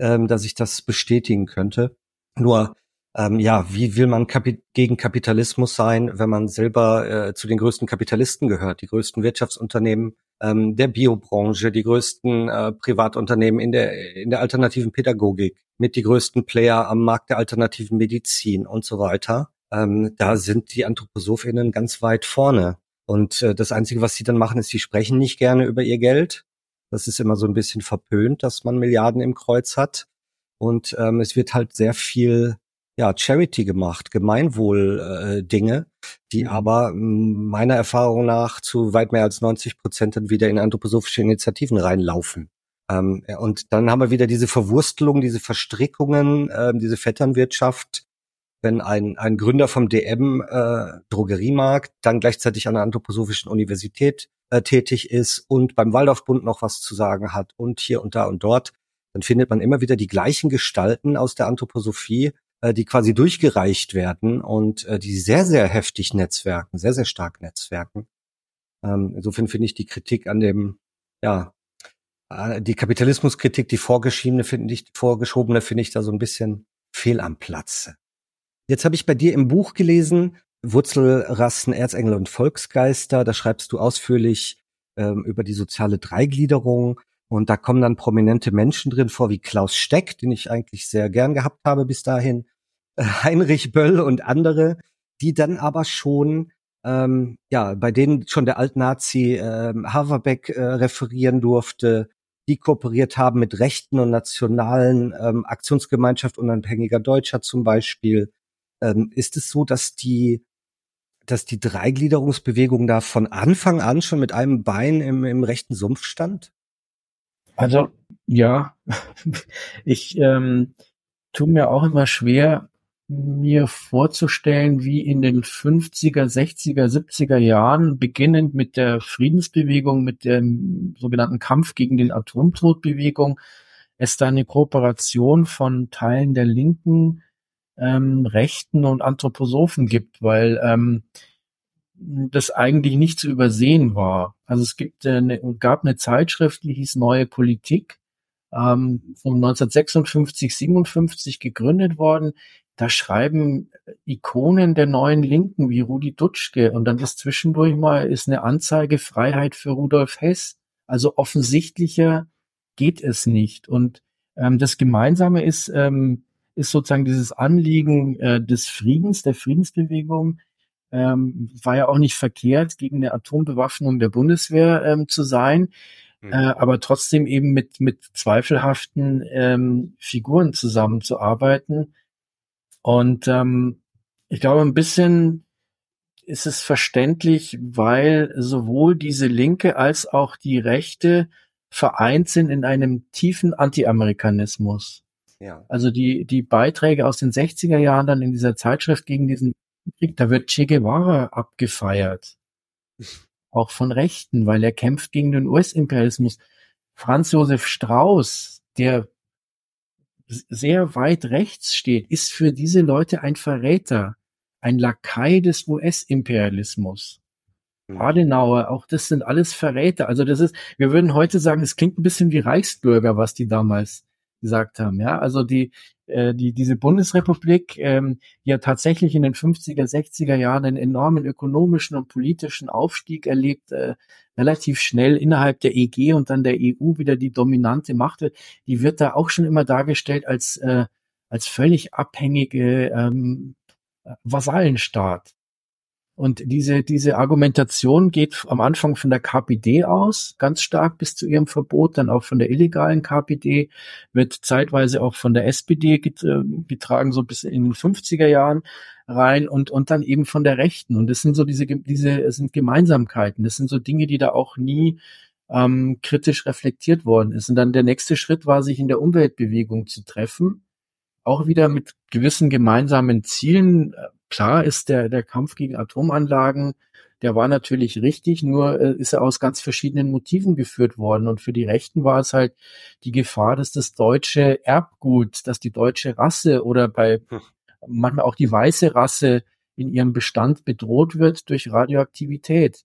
B: ähm, dass ich das bestätigen könnte. Nur ähm, ja, wie will man Kapi gegen Kapitalismus sein, wenn man selber äh, zu den größten Kapitalisten gehört, die größten Wirtschaftsunternehmen ähm, der Biobranche, die größten äh, Privatunternehmen in der in der alternativen Pädagogik, mit die größten Player am Markt der alternativen Medizin und so weiter. Ähm, da sind die Anthroposophinnen ganz weit vorne. Und äh, das Einzige, was sie dann machen, ist, sie sprechen nicht gerne über ihr Geld. Das ist immer so ein bisschen verpönt, dass man Milliarden im Kreuz hat. Und ähm, es wird halt sehr viel ja, Charity gemacht, Gemeinwohl-Dinge, äh, die mhm. aber meiner Erfahrung nach zu weit mehr als 90 Prozent dann wieder in anthroposophische Initiativen reinlaufen. Ähm, und dann haben wir wieder diese Verwurstelung, diese Verstrickungen, äh, diese Vetternwirtschaft, wenn ein, ein Gründer vom DM äh, Drogeriemarkt dann gleichzeitig an der anthroposophischen Universität äh, tätig ist und beim Waldorfbund noch was zu sagen hat und hier und da und dort, dann findet man immer wieder die gleichen Gestalten aus der Anthroposophie, äh, die quasi durchgereicht werden und äh, die sehr, sehr heftig netzwerken, sehr, sehr stark netzwerken. Ähm, insofern finde ich die Kritik an dem, ja, äh, die Kapitalismuskritik, die vorgeschriebene finde ich, vorgeschobene finde ich da so ein bisschen fehl am Platze. Jetzt habe ich bei dir im Buch gelesen, Wurzelrassen, Erzengel und Volksgeister. Da schreibst du ausführlich ähm, über die soziale Dreigliederung. Und da kommen dann prominente Menschen drin vor, wie Klaus Steck, den ich eigentlich sehr gern gehabt habe bis dahin, äh, Heinrich Böll und andere, die dann aber schon, ähm, ja, bei denen schon der Altnazi äh, Haverbeck äh, referieren durfte, die kooperiert haben mit Rechten und nationalen ähm, Aktionsgemeinschaft unabhängiger Deutscher zum Beispiel. Ähm, ist es so, dass die dass die Dreigliederungsbewegung da von Anfang an schon mit einem Bein im, im rechten Sumpf stand?
E: Also ja, ich ähm, tue mir auch immer schwer, mir vorzustellen, wie in den 50er, 60er, 70er Jahren, beginnend mit der Friedensbewegung, mit dem sogenannten Kampf gegen den Atomtodbewegung, es da eine Kooperation von Teilen der Linken, ähm, Rechten und Anthroposophen gibt, weil ähm, das eigentlich nicht zu übersehen war. Also es gibt äh, eine, gab eine Zeitschrift, die hieß Neue Politik, ähm, von 1956, 57 gegründet worden. Da schreiben Ikonen der neuen Linken wie Rudi Dutschke und dann ist zwischendurch mal ist eine Anzeige Freiheit für Rudolf Hess. Also offensichtlicher geht es nicht. Und ähm, das Gemeinsame ist, ähm, ist sozusagen dieses Anliegen äh, des Friedens, der Friedensbewegung, ähm, war ja auch nicht verkehrt, gegen eine Atombewaffnung der Bundeswehr ähm, zu sein, mhm. äh, aber trotzdem eben mit, mit zweifelhaften ähm, Figuren zusammenzuarbeiten. Und ähm, ich glaube, ein bisschen ist es verständlich, weil sowohl diese Linke als auch die Rechte vereint sind in einem tiefen Anti-Amerikanismus. Ja. Also die, die Beiträge aus den 60er Jahren dann in dieser Zeitschrift gegen diesen Krieg, da wird Che Guevara abgefeiert. Auch von Rechten, weil er kämpft gegen den US-Imperialismus. Franz Josef Strauß, der sehr weit rechts steht, ist für diese Leute ein Verräter, ein Lakai des US-Imperialismus. Mhm. Adenauer, auch das sind alles Verräter. Also das ist, wir würden heute sagen, es klingt ein bisschen wie Reichsbürger, was die damals gesagt haben. Ja, also die, äh, die, diese Bundesrepublik, ähm, die ja tatsächlich in den 50er, 60er Jahren einen enormen ökonomischen und politischen Aufstieg erlebt, äh, relativ schnell innerhalb der EG und dann der EU wieder die dominante Macht wird, die wird da auch schon immer dargestellt als, äh, als völlig abhängige ähm, Vasallenstaat. Und diese, diese Argumentation geht am Anfang von der KPD aus, ganz stark bis zu ihrem Verbot, dann auch von der illegalen KPD, wird zeitweise auch von der SPD äh, getragen, so bis in den 50er Jahren rein und, und dann eben von der Rechten. Und das sind so diese, diese, es sind Gemeinsamkeiten. Das sind so Dinge, die da auch nie ähm, kritisch reflektiert worden ist. Und dann der nächste Schritt war, sich in der Umweltbewegung zu treffen. Auch wieder mit gewissen gemeinsamen Zielen, Klar ist der, der Kampf gegen Atomanlagen, der war natürlich richtig, nur äh, ist er aus ganz verschiedenen Motiven geführt worden. Und für die Rechten war es halt die Gefahr, dass das deutsche Erbgut, dass die deutsche Rasse oder bei hm. manchmal auch die weiße Rasse in ihrem Bestand bedroht wird durch Radioaktivität.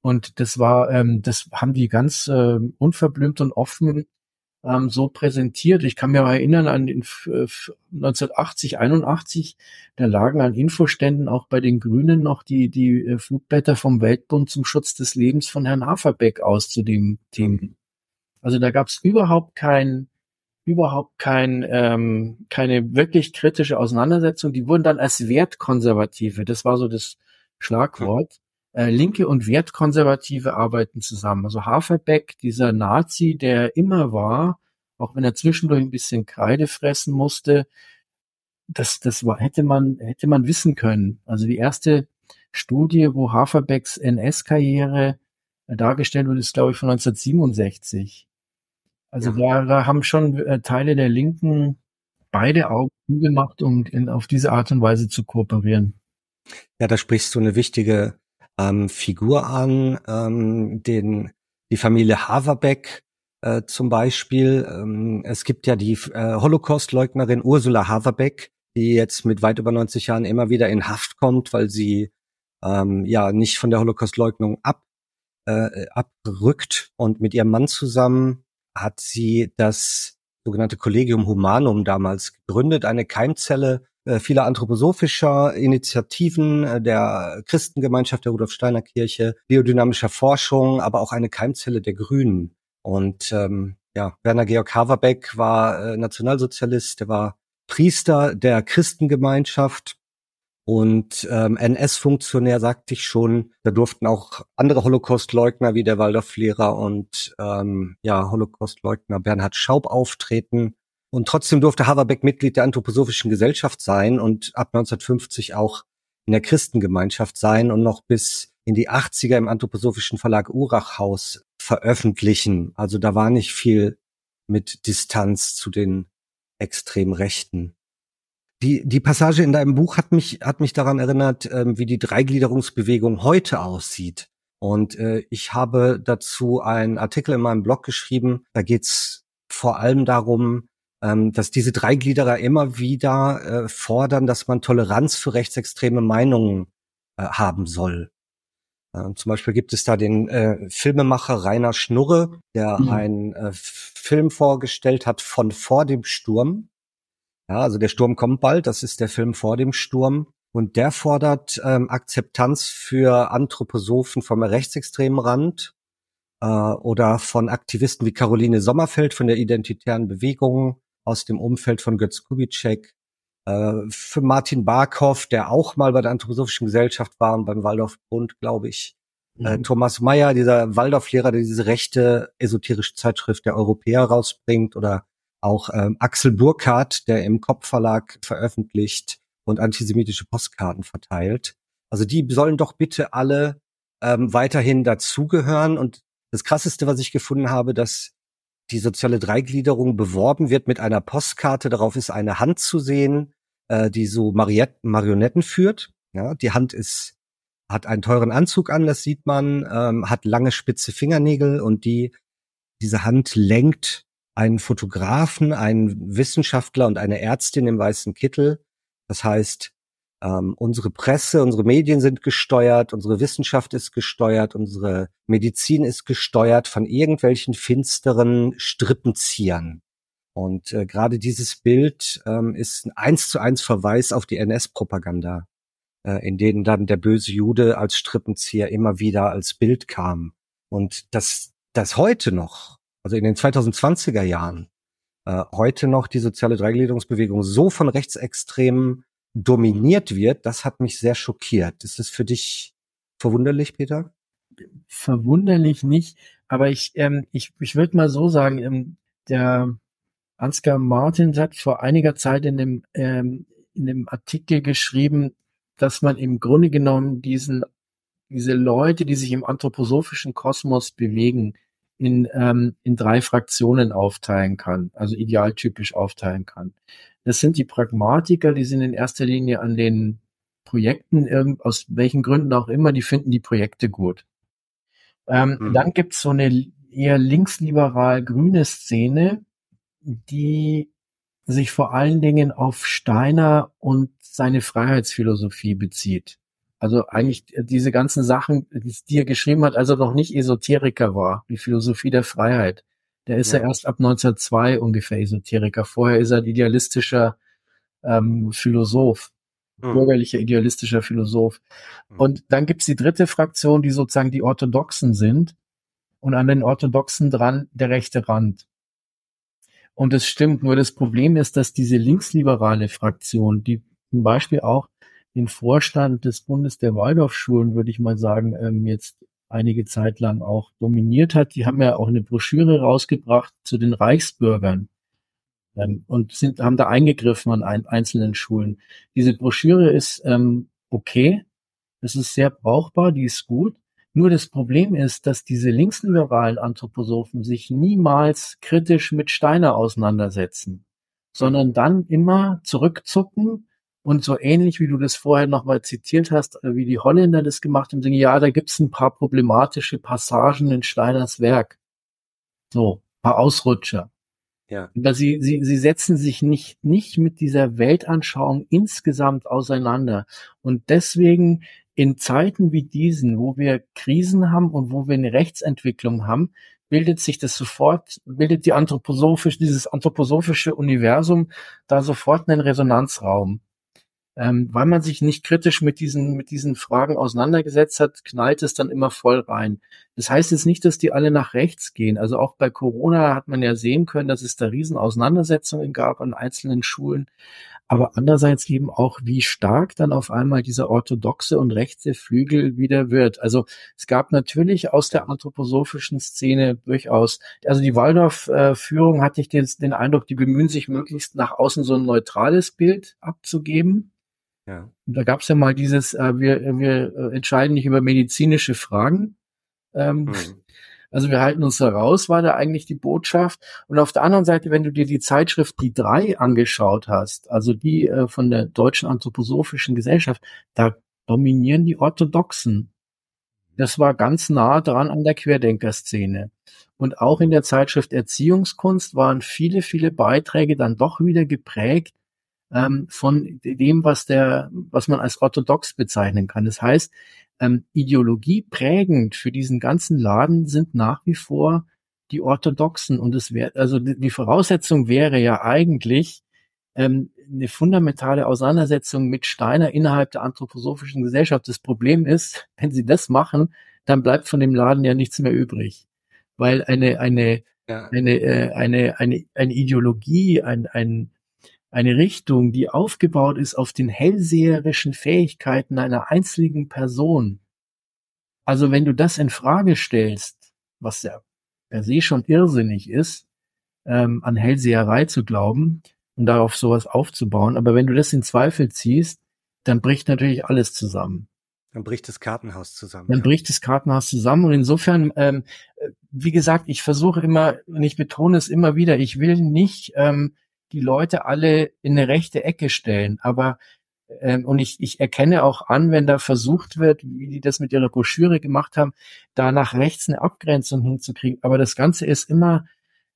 E: Und das war, ähm, das haben die ganz äh, unverblümt und offen ähm, so präsentiert. Ich kann mir erinnern an den 1980, 81, da lagen an Infoständen auch bei den Grünen noch die, die äh, Flugblätter vom Weltbund zum Schutz des Lebens von Herrn Haferbeck aus zu dem Thema. Also da gab es überhaupt kein, überhaupt kein, ähm, keine wirklich kritische Auseinandersetzung. Die wurden dann als Wertkonservative, das war so das Schlagwort, äh, Linke und Wertkonservative arbeiten zusammen. Also Haferbeck, dieser Nazi, der immer war, auch wenn er zwischendurch ein bisschen Kreide fressen musste, das, das war, hätte man, hätte man wissen können. Also die erste Studie, wo Haferbecks NS-Karriere dargestellt wird, ist, glaube ich, von 1967. Also ja. da, da haben schon äh, Teile der Linken beide Augen gemacht, um in, auf diese Art und Weise zu kooperieren.
B: Ja, da sprichst du eine wichtige ähm, Figur an, ähm, den, die Familie Haverbeck äh, zum Beispiel. Ähm, es gibt ja die äh, Holocaust-Leugnerin Ursula Haverbeck, die jetzt mit weit über 90 Jahren immer wieder in Haft kommt, weil sie ähm, ja nicht von der Holocaust-Leugnung ab, äh, abrückt und mit ihrem Mann zusammen hat sie das sogenannte Collegium Humanum damals gegründet, eine Keimzelle vieler anthroposophischer Initiativen äh, der Christengemeinschaft der Rudolf Steiner Kirche, biodynamischer Forschung, aber auch eine Keimzelle der Grünen. Und ähm, ja, Werner Georg Haverbeck war äh, Nationalsozialist, der war Priester der Christengemeinschaft und ähm, NS-Funktionär, sagte ich schon. Da durften auch andere Holocaust-Leugner wie der Waldorflehrer und ähm, ja Holocaust-Leugner Bernhard Schaub auftreten. Und trotzdem durfte Haverbeck Mitglied der Anthroposophischen Gesellschaft sein und ab 1950 auch in der Christengemeinschaft sein und noch bis in die 80er im Anthroposophischen Verlag Urachhaus veröffentlichen. Also da war nicht viel mit Distanz zu den extrem Rechten. Die, die Passage in deinem Buch hat mich, hat mich daran erinnert, ähm, wie die Dreigliederungsbewegung heute aussieht. Und äh, ich habe dazu einen Artikel in meinem Blog geschrieben. Da geht's vor allem darum, ähm, dass diese Dreigliederer immer wieder äh, fordern, dass man Toleranz für rechtsextreme Meinungen äh, haben soll. Äh, zum Beispiel gibt es da den äh, Filmemacher Rainer Schnurre, der mhm. einen äh, Film vorgestellt hat von Vor dem Sturm. Ja, also der Sturm kommt bald, das ist der Film Vor dem Sturm. Und der fordert ähm, Akzeptanz für Anthroposophen vom rechtsextremen Rand äh, oder von Aktivisten wie Caroline Sommerfeld von der Identitären Bewegung aus dem Umfeld von Götz Kubitschek, äh, für Martin Barkhoff, der auch mal bei der Anthroposophischen Gesellschaft war und beim Waldorfbund, glaube ich. Äh, mhm. Äh, Thomas Mayer, dieser Waldorflehrer, der diese rechte esoterische Zeitschrift der Europäer rausbringt, oder auch ähm, Axel Burkhardt, der im Kopfverlag veröffentlicht und antisemitische Postkarten verteilt. Also die sollen doch bitte alle ähm, weiterhin dazugehören. Und das Krasseste, was ich gefunden habe, dass die soziale Dreigliederung beworben wird mit einer Postkarte. Darauf ist eine Hand zu sehen, äh, die so Mariette, Marionetten führt. Ja, die Hand ist hat einen teuren Anzug an, das sieht man, ähm, hat lange spitze Fingernägel und die diese Hand lenkt einen Fotografen, einen Wissenschaftler und eine Ärztin im weißen Kittel. Das heißt, ähm, unsere Presse, unsere Medien sind gesteuert, unsere Wissenschaft ist gesteuert, unsere Medizin ist gesteuert von irgendwelchen finsteren Strippenziehern. Und äh, gerade dieses Bild ähm, ist ein eins zu eins Verweis auf die NS-Propaganda, äh, in denen dann der böse Jude als Strippenzieher immer wieder als Bild kam. Und dass das heute noch, also in den 2020er Jahren, äh, heute noch die soziale Dreigliederungsbewegung so von Rechtsextremen dominiert wird, das hat mich sehr schockiert. Ist es für dich verwunderlich, Peter?
E: Verwunderlich nicht, aber ich, ähm, ich, ich würde mal so sagen, ähm, der Ansgar Martin hat vor einiger Zeit in dem, ähm, in dem Artikel geschrieben, dass man im Grunde genommen diesen, diese Leute, die sich im anthroposophischen Kosmos bewegen, in, ähm, in drei Fraktionen aufteilen kann, also idealtypisch aufteilen kann. Das sind die Pragmatiker, die sind in erster Linie an den Projekten, aus welchen Gründen auch immer, die finden die Projekte gut. Ähm, mhm. Dann gibt's so eine eher linksliberal-grüne Szene, die sich vor allen Dingen auf Steiner und seine Freiheitsphilosophie bezieht. Also eigentlich diese ganzen Sachen, die er geschrieben hat, als er noch nicht Esoteriker war, die Philosophie der Freiheit. Der ist ja, ja erst ab 1902 ungefähr Esoteriker. Vorher ist er ein idealistischer ähm, Philosoph, mhm. bürgerlicher idealistischer Philosoph. Mhm. Und dann gibt's die dritte Fraktion, die sozusagen die Orthodoxen sind. Und an den Orthodoxen dran der rechte Rand. Und es stimmt, nur das Problem ist, dass diese linksliberale Fraktion, die zum Beispiel auch den Vorstand des Bundes der Waldorfschulen, würde ich mal sagen, ähm, jetzt einige Zeit lang auch dominiert hat. Die haben ja auch eine Broschüre rausgebracht zu den Reichsbürgern ähm, und sind, haben da eingegriffen an ein, einzelnen Schulen. Diese Broschüre ist ähm, okay, es ist sehr brauchbar, die ist gut. Nur das Problem ist, dass diese linksliberalen Anthroposophen sich niemals kritisch mit Steiner auseinandersetzen, sondern dann immer zurückzucken und so ähnlich, wie du das vorher nochmal zitiert hast, äh, wie die Holländer das gemacht haben, sagen, ja, da gibt's ein paar problematische Passagen in Steiners Werk. So, paar Ausrutscher. Ja. Aber sie, sie, sie setzen sich nicht, nicht mit dieser Weltanschauung insgesamt auseinander. Und deswegen in Zeiten wie diesen, wo wir Krisen haben und wo wir eine Rechtsentwicklung haben, bildet sich das sofort, bildet die anthroposophisch, dieses anthroposophische Universum da sofort einen Resonanzraum ähm, weil man sich nicht kritisch mit diesen, mit diesen Fragen auseinandergesetzt hat, knallt es dann immer voll rein. Das heißt jetzt nicht, dass die alle nach rechts gehen. Also auch bei Corona hat man ja sehen können, dass es da riesen Auseinandersetzungen gab an einzelnen Schulen. Aber andererseits eben auch, wie stark dann auf einmal dieser orthodoxe und rechte Flügel wieder wird. Also es gab natürlich aus der anthroposophischen Szene durchaus, also die Waldorf-Führung hatte ich den, den Eindruck, die bemühen sich möglichst nach außen so ein neutrales Bild abzugeben. Ja. Und da gab es ja mal dieses, äh, wir, wir äh, entscheiden nicht über medizinische Fragen. Ähm, mhm. Also wir halten uns da raus, war da eigentlich die Botschaft. Und auf der anderen Seite, wenn du dir die Zeitschrift Die drei angeschaut hast, also die äh, von der Deutschen Anthroposophischen Gesellschaft, da dominieren die Orthodoxen. Das war ganz nah dran an der Querdenkerszene. Und auch in der Zeitschrift Erziehungskunst waren viele, viele Beiträge dann doch wieder geprägt ähm, von dem, was der, was man als orthodox bezeichnen kann. Das heißt, ähm, Ideologie prägend für diesen ganzen Laden sind nach wie vor die Orthodoxen. Und es wäre, also die Voraussetzung wäre ja eigentlich ähm, eine fundamentale Auseinandersetzung mit Steiner innerhalb der anthroposophischen Gesellschaft. Das Problem ist, wenn sie das machen, dann bleibt von dem Laden ja nichts mehr übrig. Weil eine, eine, ja. eine, äh, eine, eine, eine Ideologie, ein, ein, eine Richtung, die aufgebaut ist auf den hellseherischen Fähigkeiten einer einzigen Person. Also wenn du das in Frage stellst, was ja per se schon irrsinnig ist, ähm, an Hellseherei zu glauben und darauf sowas aufzubauen, aber wenn du das in Zweifel ziehst, dann bricht natürlich alles zusammen.
B: Dann bricht das Kartenhaus zusammen.
E: Dann ja. bricht das Kartenhaus zusammen. Und insofern, ähm, wie gesagt, ich versuche immer, und ich betone es immer wieder, ich will nicht ähm, die Leute alle in eine rechte Ecke stellen. Aber ähm, und ich, ich erkenne auch an, wenn da versucht wird, wie die das mit ihrer Broschüre gemacht haben, da nach rechts eine Abgrenzung hinzukriegen. Aber das Ganze ist immer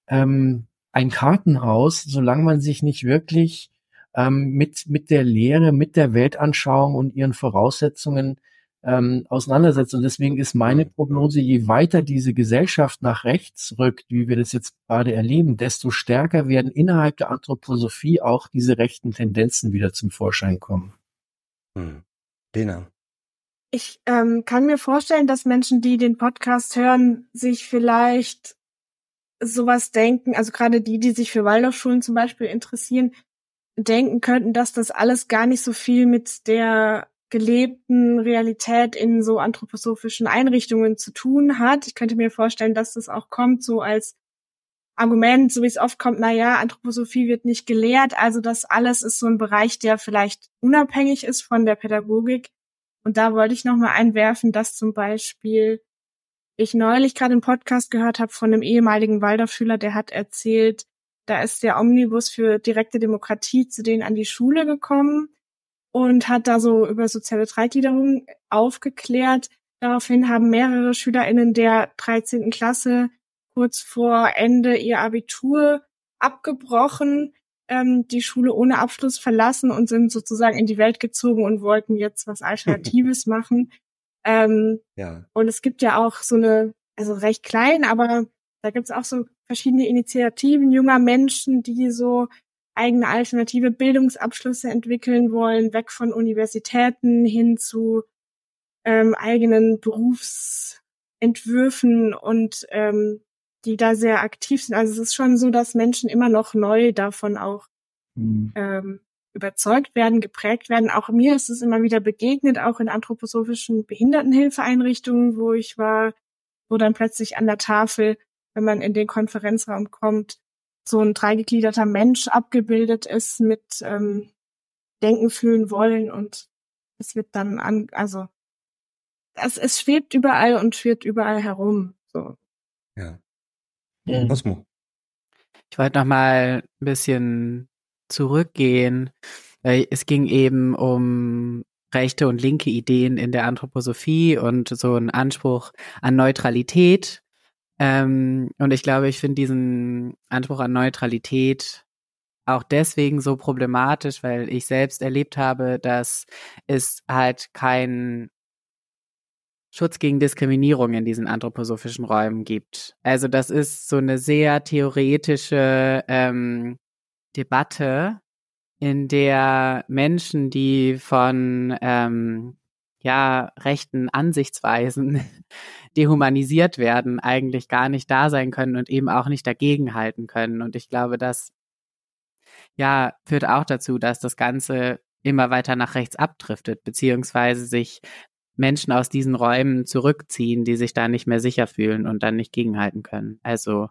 E: ähm, ein Kartenhaus, solange man sich nicht wirklich ähm, mit, mit der Lehre, mit der Weltanschauung und ihren Voraussetzungen ähm, auseinandersetzt. Und deswegen ist meine Prognose, je weiter diese Gesellschaft nach rechts rückt, wie wir das jetzt gerade erleben, desto stärker werden innerhalb der Anthroposophie auch diese rechten Tendenzen wieder zum Vorschein kommen.
B: Hm. Lena.
C: Ich ähm, kann mir vorstellen, dass Menschen, die den Podcast hören, sich vielleicht sowas denken, also gerade die, die sich für Waldorfschulen zum Beispiel interessieren, denken könnten, dass das alles gar nicht so viel mit der gelebten Realität in so anthroposophischen Einrichtungen zu tun hat. Ich könnte mir vorstellen, dass das auch kommt, so als Argument, so wie es oft kommt, na ja, Anthroposophie wird nicht gelehrt, also das alles ist so ein Bereich, der vielleicht unabhängig ist von der Pädagogik. Und da wollte ich nochmal einwerfen, dass zum Beispiel ich neulich gerade einen Podcast gehört habe von einem ehemaligen Waldorfschüler, der hat erzählt, da ist der Omnibus für direkte Demokratie zu denen an die Schule gekommen und hat da so über soziale Dreigliederung aufgeklärt. Daraufhin haben mehrere SchülerInnen der 13. Klasse kurz vor Ende ihr Abitur abgebrochen, ähm, die Schule ohne Abschluss verlassen und sind sozusagen in die Welt gezogen und wollten jetzt was Alternatives machen. Ähm, ja. Und es gibt ja auch so eine, also recht klein, aber Da gibt's auch so verschiedene Initiativen junger Menschen, die so eigene alternative Bildungsabschlüsse entwickeln wollen, weg von Universitäten hin zu ähm, eigenen Berufsentwürfen und ähm, die da sehr aktiv sind. Also es ist schon so, dass Menschen immer noch neu davon auch mhm. ähm, überzeugt werden, geprägt werden. Auch mir ist es immer wieder begegnet, auch in anthroposophischen Behindertenhilfeeinrichtungen, wo ich war, wo dann plötzlich an der Tafel, wenn man in den Konferenzraum kommt, so ein dreigegliederter Mensch abgebildet ist mit ähm, Denken, Fühlen, Wollen und es wird dann an, also es, es schwebt überall und schwirrt überall herum. So.
B: Ja. Mhm. Cosmo.
D: Ich wollte noch mal ein bisschen zurückgehen. Es ging eben um rechte und linke Ideen in der Anthroposophie und so einen Anspruch an Neutralität. Ähm, und ich glaube, ich finde diesen Anspruch an Neutralität auch deswegen so problematisch, weil ich selbst erlebt habe, dass es halt kein Schutz gegen Diskriminierung in diesen anthroposophischen Räumen gibt. Also das ist so eine sehr theoretische ähm, Debatte, in der Menschen, die von ähm, ja rechten Ansichtsweisen dehumanisiert werden, eigentlich gar nicht da sein können und eben auch nicht dagegenhalten können. Und ich glaube, das ja führt auch dazu, dass das Ganze immer weiter nach rechts abdriftet, beziehungsweise sich Menschen aus diesen Räumen zurückziehen, die sich da nicht mehr sicher fühlen und dann nicht gegenhalten können. Also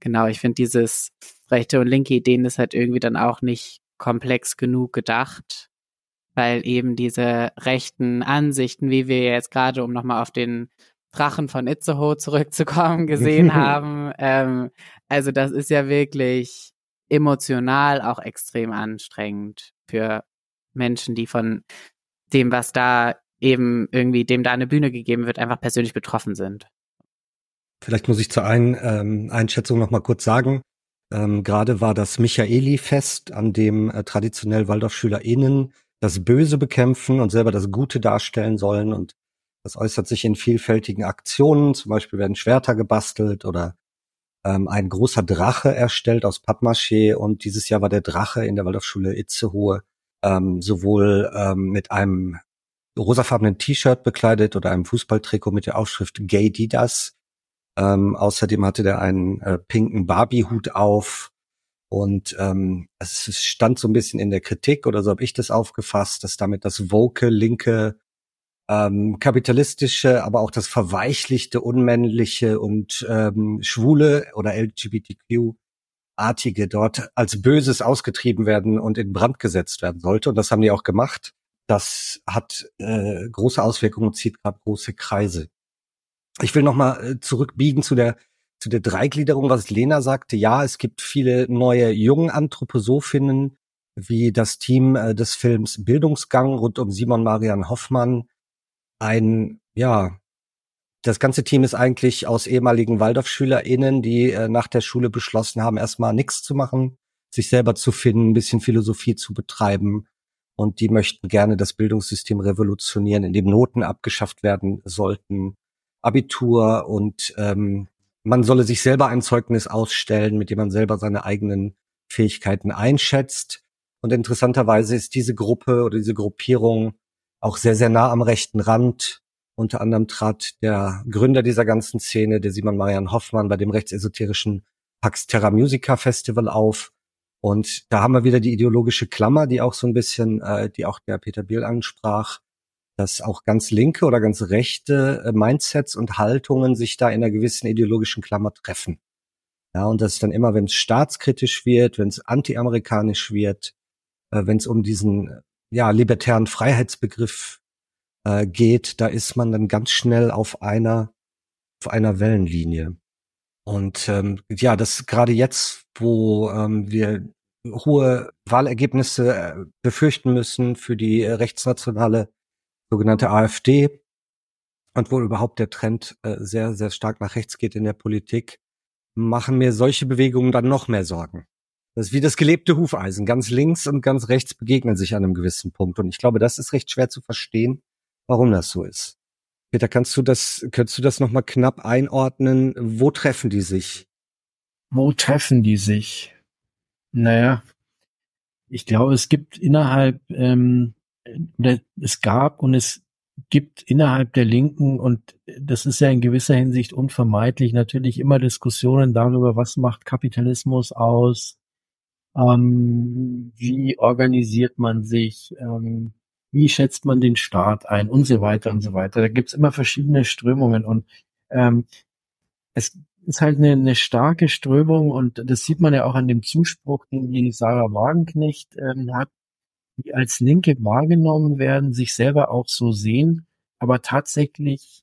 D: genau, ich finde dieses rechte und linke Ideen ist halt irgendwie dann auch nicht komplex genug gedacht, weil eben diese rechten Ansichten, wie wir jetzt gerade, um nochmal auf den Drachen von Itzehoe zurückzukommen, gesehen haben, ähm, also das ist ja wirklich emotional auch extrem anstrengend für Menschen, die von dem, was da eben irgendwie dem da eine Bühne gegeben wird, einfach persönlich betroffen sind.
B: Vielleicht muss ich zur Ein, ähm, Einschätzung noch mal kurz sagen. Ähm, Gerade war das Michaeli-Fest, an dem äh, traditionell WaldorfschülerInnen das Böse bekämpfen und selber das Gute darstellen sollen. Und das äußert sich in vielfältigen Aktionen. Zum Beispiel werden Schwerter gebastelt oder ähm, ein großer Drache erstellt aus Pappmaché. Und dieses Jahr war der Drache in der Waldorfschule Itzehoe ähm, sowohl ähm, mit einem rosafarbenen T-Shirt bekleidet oder einem Fußballtrikot mit der Aufschrift Gay Didas. Ähm, außerdem hatte der einen äh, pinken Barbie-Hut auf. Und ähm, es stand so ein bisschen in der Kritik, oder so habe ich das aufgefasst, dass damit das woke, linke, ähm, kapitalistische, aber auch das verweichlichte, unmännliche und ähm, schwule oder LGBTQ-artige dort als Böses ausgetrieben werden und in Brand gesetzt werden sollte. Und das haben die auch gemacht das hat äh, große Auswirkungen und zieht gerade große Kreise. Ich will nochmal äh, zurückbiegen zu der zu der Dreigliederung, was Lena sagte. Ja, es gibt viele neue jungen Anthroposophinnen, wie das Team äh, des Films Bildungsgang rund um Simon Marian Hoffmann. Ein, ja, das ganze Team ist eigentlich aus ehemaligen WaldorfschülerInnen, die äh, nach der Schule beschlossen haben, erstmal nichts zu machen, sich selber zu finden, ein bisschen Philosophie zu betreiben und die möchten gerne das Bildungssystem revolutionieren, in dem Noten abgeschafft werden sollten, Abitur und ähm, man solle sich selber ein Zeugnis ausstellen, mit dem man selber seine eigenen Fähigkeiten einschätzt. Und interessanterweise ist diese Gruppe oder diese Gruppierung auch sehr, sehr nah am rechten Rand. Unter anderem trat der Gründer dieser ganzen Szene, der Simon Marian Hoffmann, bei dem rechtsesoterischen Pax Terra Musica Festival auf. Und da haben wir wieder die ideologische Klammer, die auch so ein bisschen, äh, die auch der Peter Biel ansprach, dass auch ganz linke oder ganz rechte äh, Mindsets und Haltungen sich da in einer gewissen ideologischen Klammer treffen. Ja, und das ist dann immer, wenn es staatskritisch wird, wenn es antiamerikanisch wird, äh, wenn es um diesen ja libertären Freiheitsbegriff äh, geht, da ist man dann ganz schnell auf einer auf einer Wellenlinie. Und ähm, ja, das gerade jetzt, wo ähm, wir hohe Wahlergebnisse äh, befürchten müssen für die äh, rechtsnationale sogenannte AfD und wo überhaupt der Trend äh, sehr, sehr stark nach rechts geht in der Politik, machen mir solche Bewegungen dann noch mehr Sorgen. Das ist wie das gelebte Hufeisen. Ganz links und ganz rechts begegnen sich an einem gewissen Punkt. Und ich glaube, das ist recht schwer zu verstehen, warum das so ist. Peter, kannst du das, könntest du das nochmal knapp einordnen? Wo treffen die sich?
E: wo treffen die sich? Naja, ich glaube, es gibt innerhalb, ähm, es gab und es gibt innerhalb der Linken, und das ist ja in gewisser Hinsicht unvermeidlich, natürlich immer Diskussionen darüber, was macht Kapitalismus aus, ähm, wie organisiert man sich, ähm, wie schätzt man den Staat ein und so weiter und so weiter. Da gibt's immer verschiedene Strömungen und ähm, es ist halt eine, eine starke Strömung und das sieht man ja auch an dem Zuspruch, den die Sarah Wagenknecht ähm, hat, die als Linke wahrgenommen werden, sich selber auch so sehen, aber tatsächlich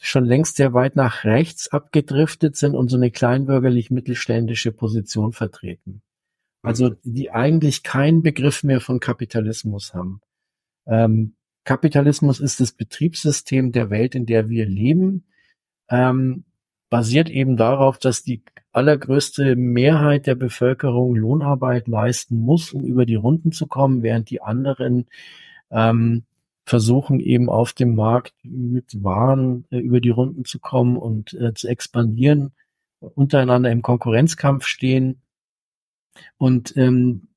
E: schon längst sehr weit nach rechts abgedriftet sind und so eine kleinbürgerlich-mittelständische Position vertreten. Also die eigentlich keinen Begriff mehr von Kapitalismus haben. Ähm, Kapitalismus ist das Betriebssystem der Welt, in der wir leben. Ähm, basiert eben darauf, dass die allergrößte Mehrheit der Bevölkerung Lohnarbeit leisten muss, um über die Runden zu kommen, während die anderen ähm, versuchen eben auf dem Markt mit Waren äh, über die Runden zu kommen und äh, zu expandieren, untereinander im Konkurrenzkampf stehen. Und ähm,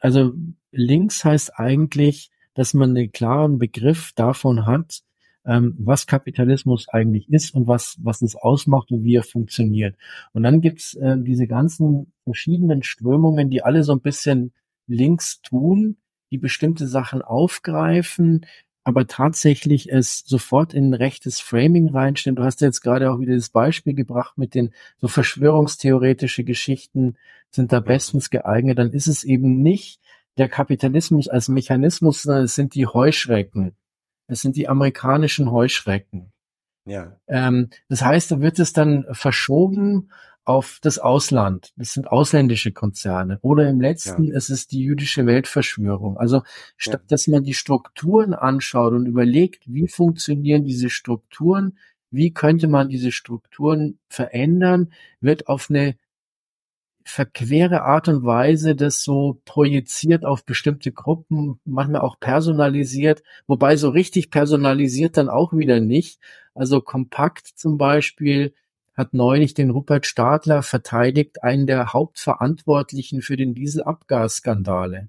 E: also links heißt eigentlich, dass man einen klaren Begriff davon hat, ähm, was Kapitalismus eigentlich ist und was, was es ausmacht und wie er funktioniert. Und dann gibt's äh, diese ganzen verschiedenen Strömungen, die alle so ein bisschen links tun, die bestimmte Sachen aufgreifen, aber tatsächlich es sofort in ein rechtes Framing reinstellen. Du hast ja jetzt gerade auch wieder das Beispiel gebracht mit den so verschwörungstheoretische Geschichten sind da bestens geeignet. Dann ist es eben nicht der Kapitalismus als Mechanismus, sondern es sind die Heuschrecken. Es sind die amerikanischen Heuschrecken. Ja. Ähm, das heißt, da wird es dann verschoben auf das Ausland. Das sind ausländische Konzerne. Oder im letzten ja. es ist die jüdische Weltverschwörung. Also statt ja. dass man die Strukturen anschaut und überlegt, wie funktionieren diese Strukturen, wie könnte man diese Strukturen verändern, wird auf eine verquere Art und Weise das so projiziert auf bestimmte Gruppen, manchmal auch personalisiert, wobei so richtig personalisiert dann auch wieder nicht. Also Kompakt zum Beispiel hat neulich den Rupert Stadler verteidigt, einen der Hauptverantwortlichen für den Dieselabgasskandale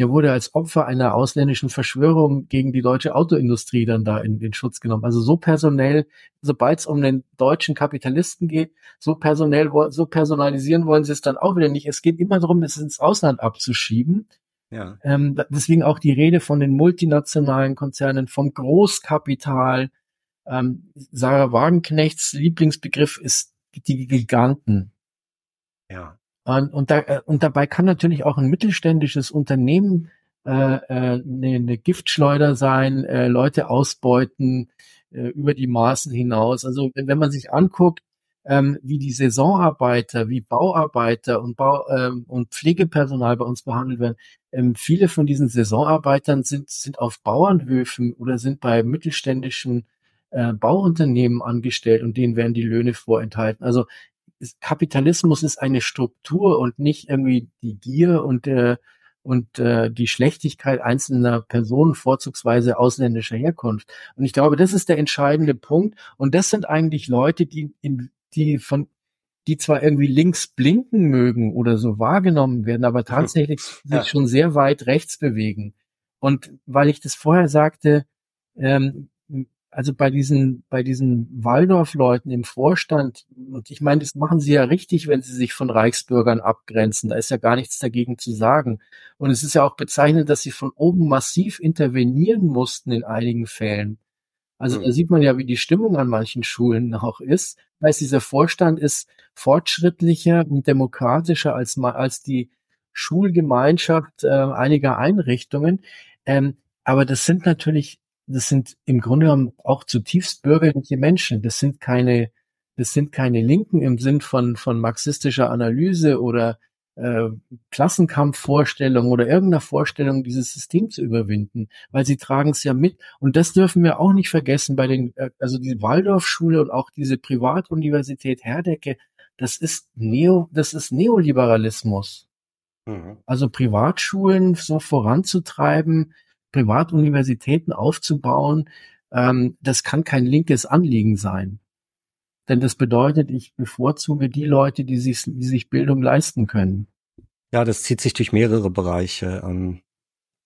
E: der wurde als Opfer einer ausländischen Verschwörung gegen die deutsche Autoindustrie dann da in den Schutz genommen. Also so personell, sobald es um den deutschen Kapitalisten geht, so personell, so personalisieren wollen sie es dann auch wieder nicht. Es geht immer darum, es ins Ausland abzuschieben. Ja. Ähm, deswegen auch die Rede von den multinationalen Konzernen, vom Großkapital. Ähm, Sarah Wagenknechts Lieblingsbegriff ist die Giganten. Ja. Und, da, äh, und dabei kann natürlich auch ein mittelständisches Unternehmen äh, äh, eine, eine Giftschleuder sein, äh, Leute ausbeuten äh, über die Maßen hinaus. Also wenn, wenn man sich anguckt, ähm, wie die Saisonarbeiter, wie Bauarbeiter und, Bau, ähm, und Pflegepersonal bei uns behandelt werden, ähm, viele von diesen Saisonarbeitern sind, sind auf Bauernhöfen oder sind bei mittelständischen äh, Bauunternehmen angestellt und denen werden die Löhne vorenthalten. Also Kapitalismus ist eine Struktur und nicht irgendwie die Gier und äh, und äh, die Schlechtigkeit einzelner Personen, vorzugsweise ausländischer Herkunft. Und ich glaube, das ist der entscheidende Punkt. Und das sind eigentlich Leute, die in, die von die zwar irgendwie links blinken mögen oder so wahrgenommen werden, aber tatsächlich ja. sich schon sehr weit rechts bewegen. Und weil ich das vorher sagte, ähm, also bei diesen, bei diesen Waldorf-Leuten im Vorstand, und ich meine, das machen sie ja richtig, wenn sie sich von Reichsbürgern abgrenzen. Da ist ja gar nichts dagegen zu sagen. Und es ist ja auch bezeichnend, dass sie von oben massiv intervenieren mussten in einigen Fällen. Also da sieht man ja, wie die Stimmung an manchen Schulen auch ist. Weil dieser Vorstand ist fortschrittlicher und demokratischer als, als die Schulgemeinschaft äh, einiger Einrichtungen. Ähm, aber das sind natürlich das sind im Grunde genommen auch zutiefst bürgerliche Menschen. Das sind keine, das sind keine Linken im Sinn von, von marxistischer Analyse oder äh, Klassenkampfvorstellung oder irgendeiner Vorstellung, dieses System zu überwinden, weil sie tragen es ja mit. Und das dürfen wir auch nicht vergessen bei den, äh, also die Waldorfschule und auch diese Privatuniversität Herdecke, das ist Neo, das ist Neoliberalismus. Mhm. Also Privatschulen so voranzutreiben, Privatuniversitäten aufzubauen, ähm, das kann kein linkes Anliegen sein. denn das bedeutet, ich bevorzuge die Leute, die sich, die sich Bildung leisten können.
B: Ja, das zieht sich durch mehrere Bereiche. Ähm,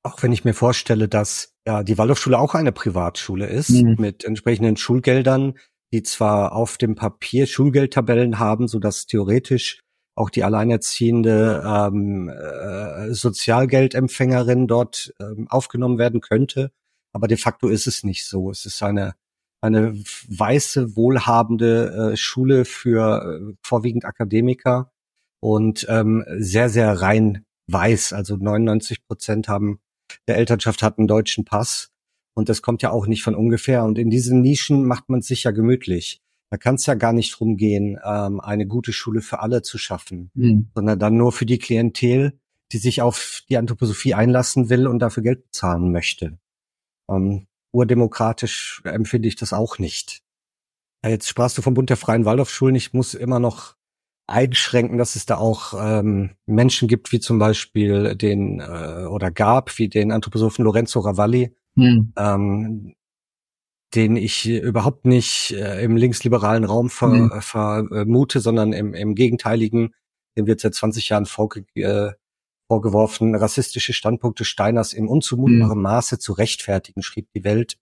B: auch wenn ich mir vorstelle, dass ja die Waldorfschule auch eine Privatschule ist mhm. mit entsprechenden Schulgeldern, die zwar auf dem Papier Schulgeldtabellen haben, so dass theoretisch auch die alleinerziehende ähm, äh, Sozialgeldempfängerin dort ähm, aufgenommen werden könnte, aber de facto ist es nicht so. Es ist eine eine weiße wohlhabende äh, Schule für äh, vorwiegend Akademiker und ähm, sehr, sehr rein weiß. Also 99 Prozent haben der Elternschaft hat einen deutschen Pass. Und das kommt ja auch nicht von ungefähr. Und in diesen Nischen macht man sich ja gemütlich. Da kann es ja gar nicht drum gehen, ähm, eine gute Schule für alle zu schaffen, mhm. sondern dann nur für die Klientel, die sich auf die Anthroposophie einlassen will und dafür Geld bezahlen möchte. Ähm, urdemokratisch empfinde ich das auch nicht. Ja, jetzt sprachst du vom Bund der Freien Waldorfschulen. Ich muss immer noch einschränken, dass es da auch ähm, Menschen gibt, wie zum Beispiel den äh, oder gab, wie den Anthroposophen Lorenzo Ravalli, hm. ähm, den ich überhaupt nicht äh, im linksliberalen Raum ver, hm. äh, vermute, sondern im, im gegenteiligen, dem wird seit 20 Jahren vorge äh, vorgeworfen, rassistische Standpunkte Steiners in unzumutbarem hm. Maße zu rechtfertigen, schrieb die Welt.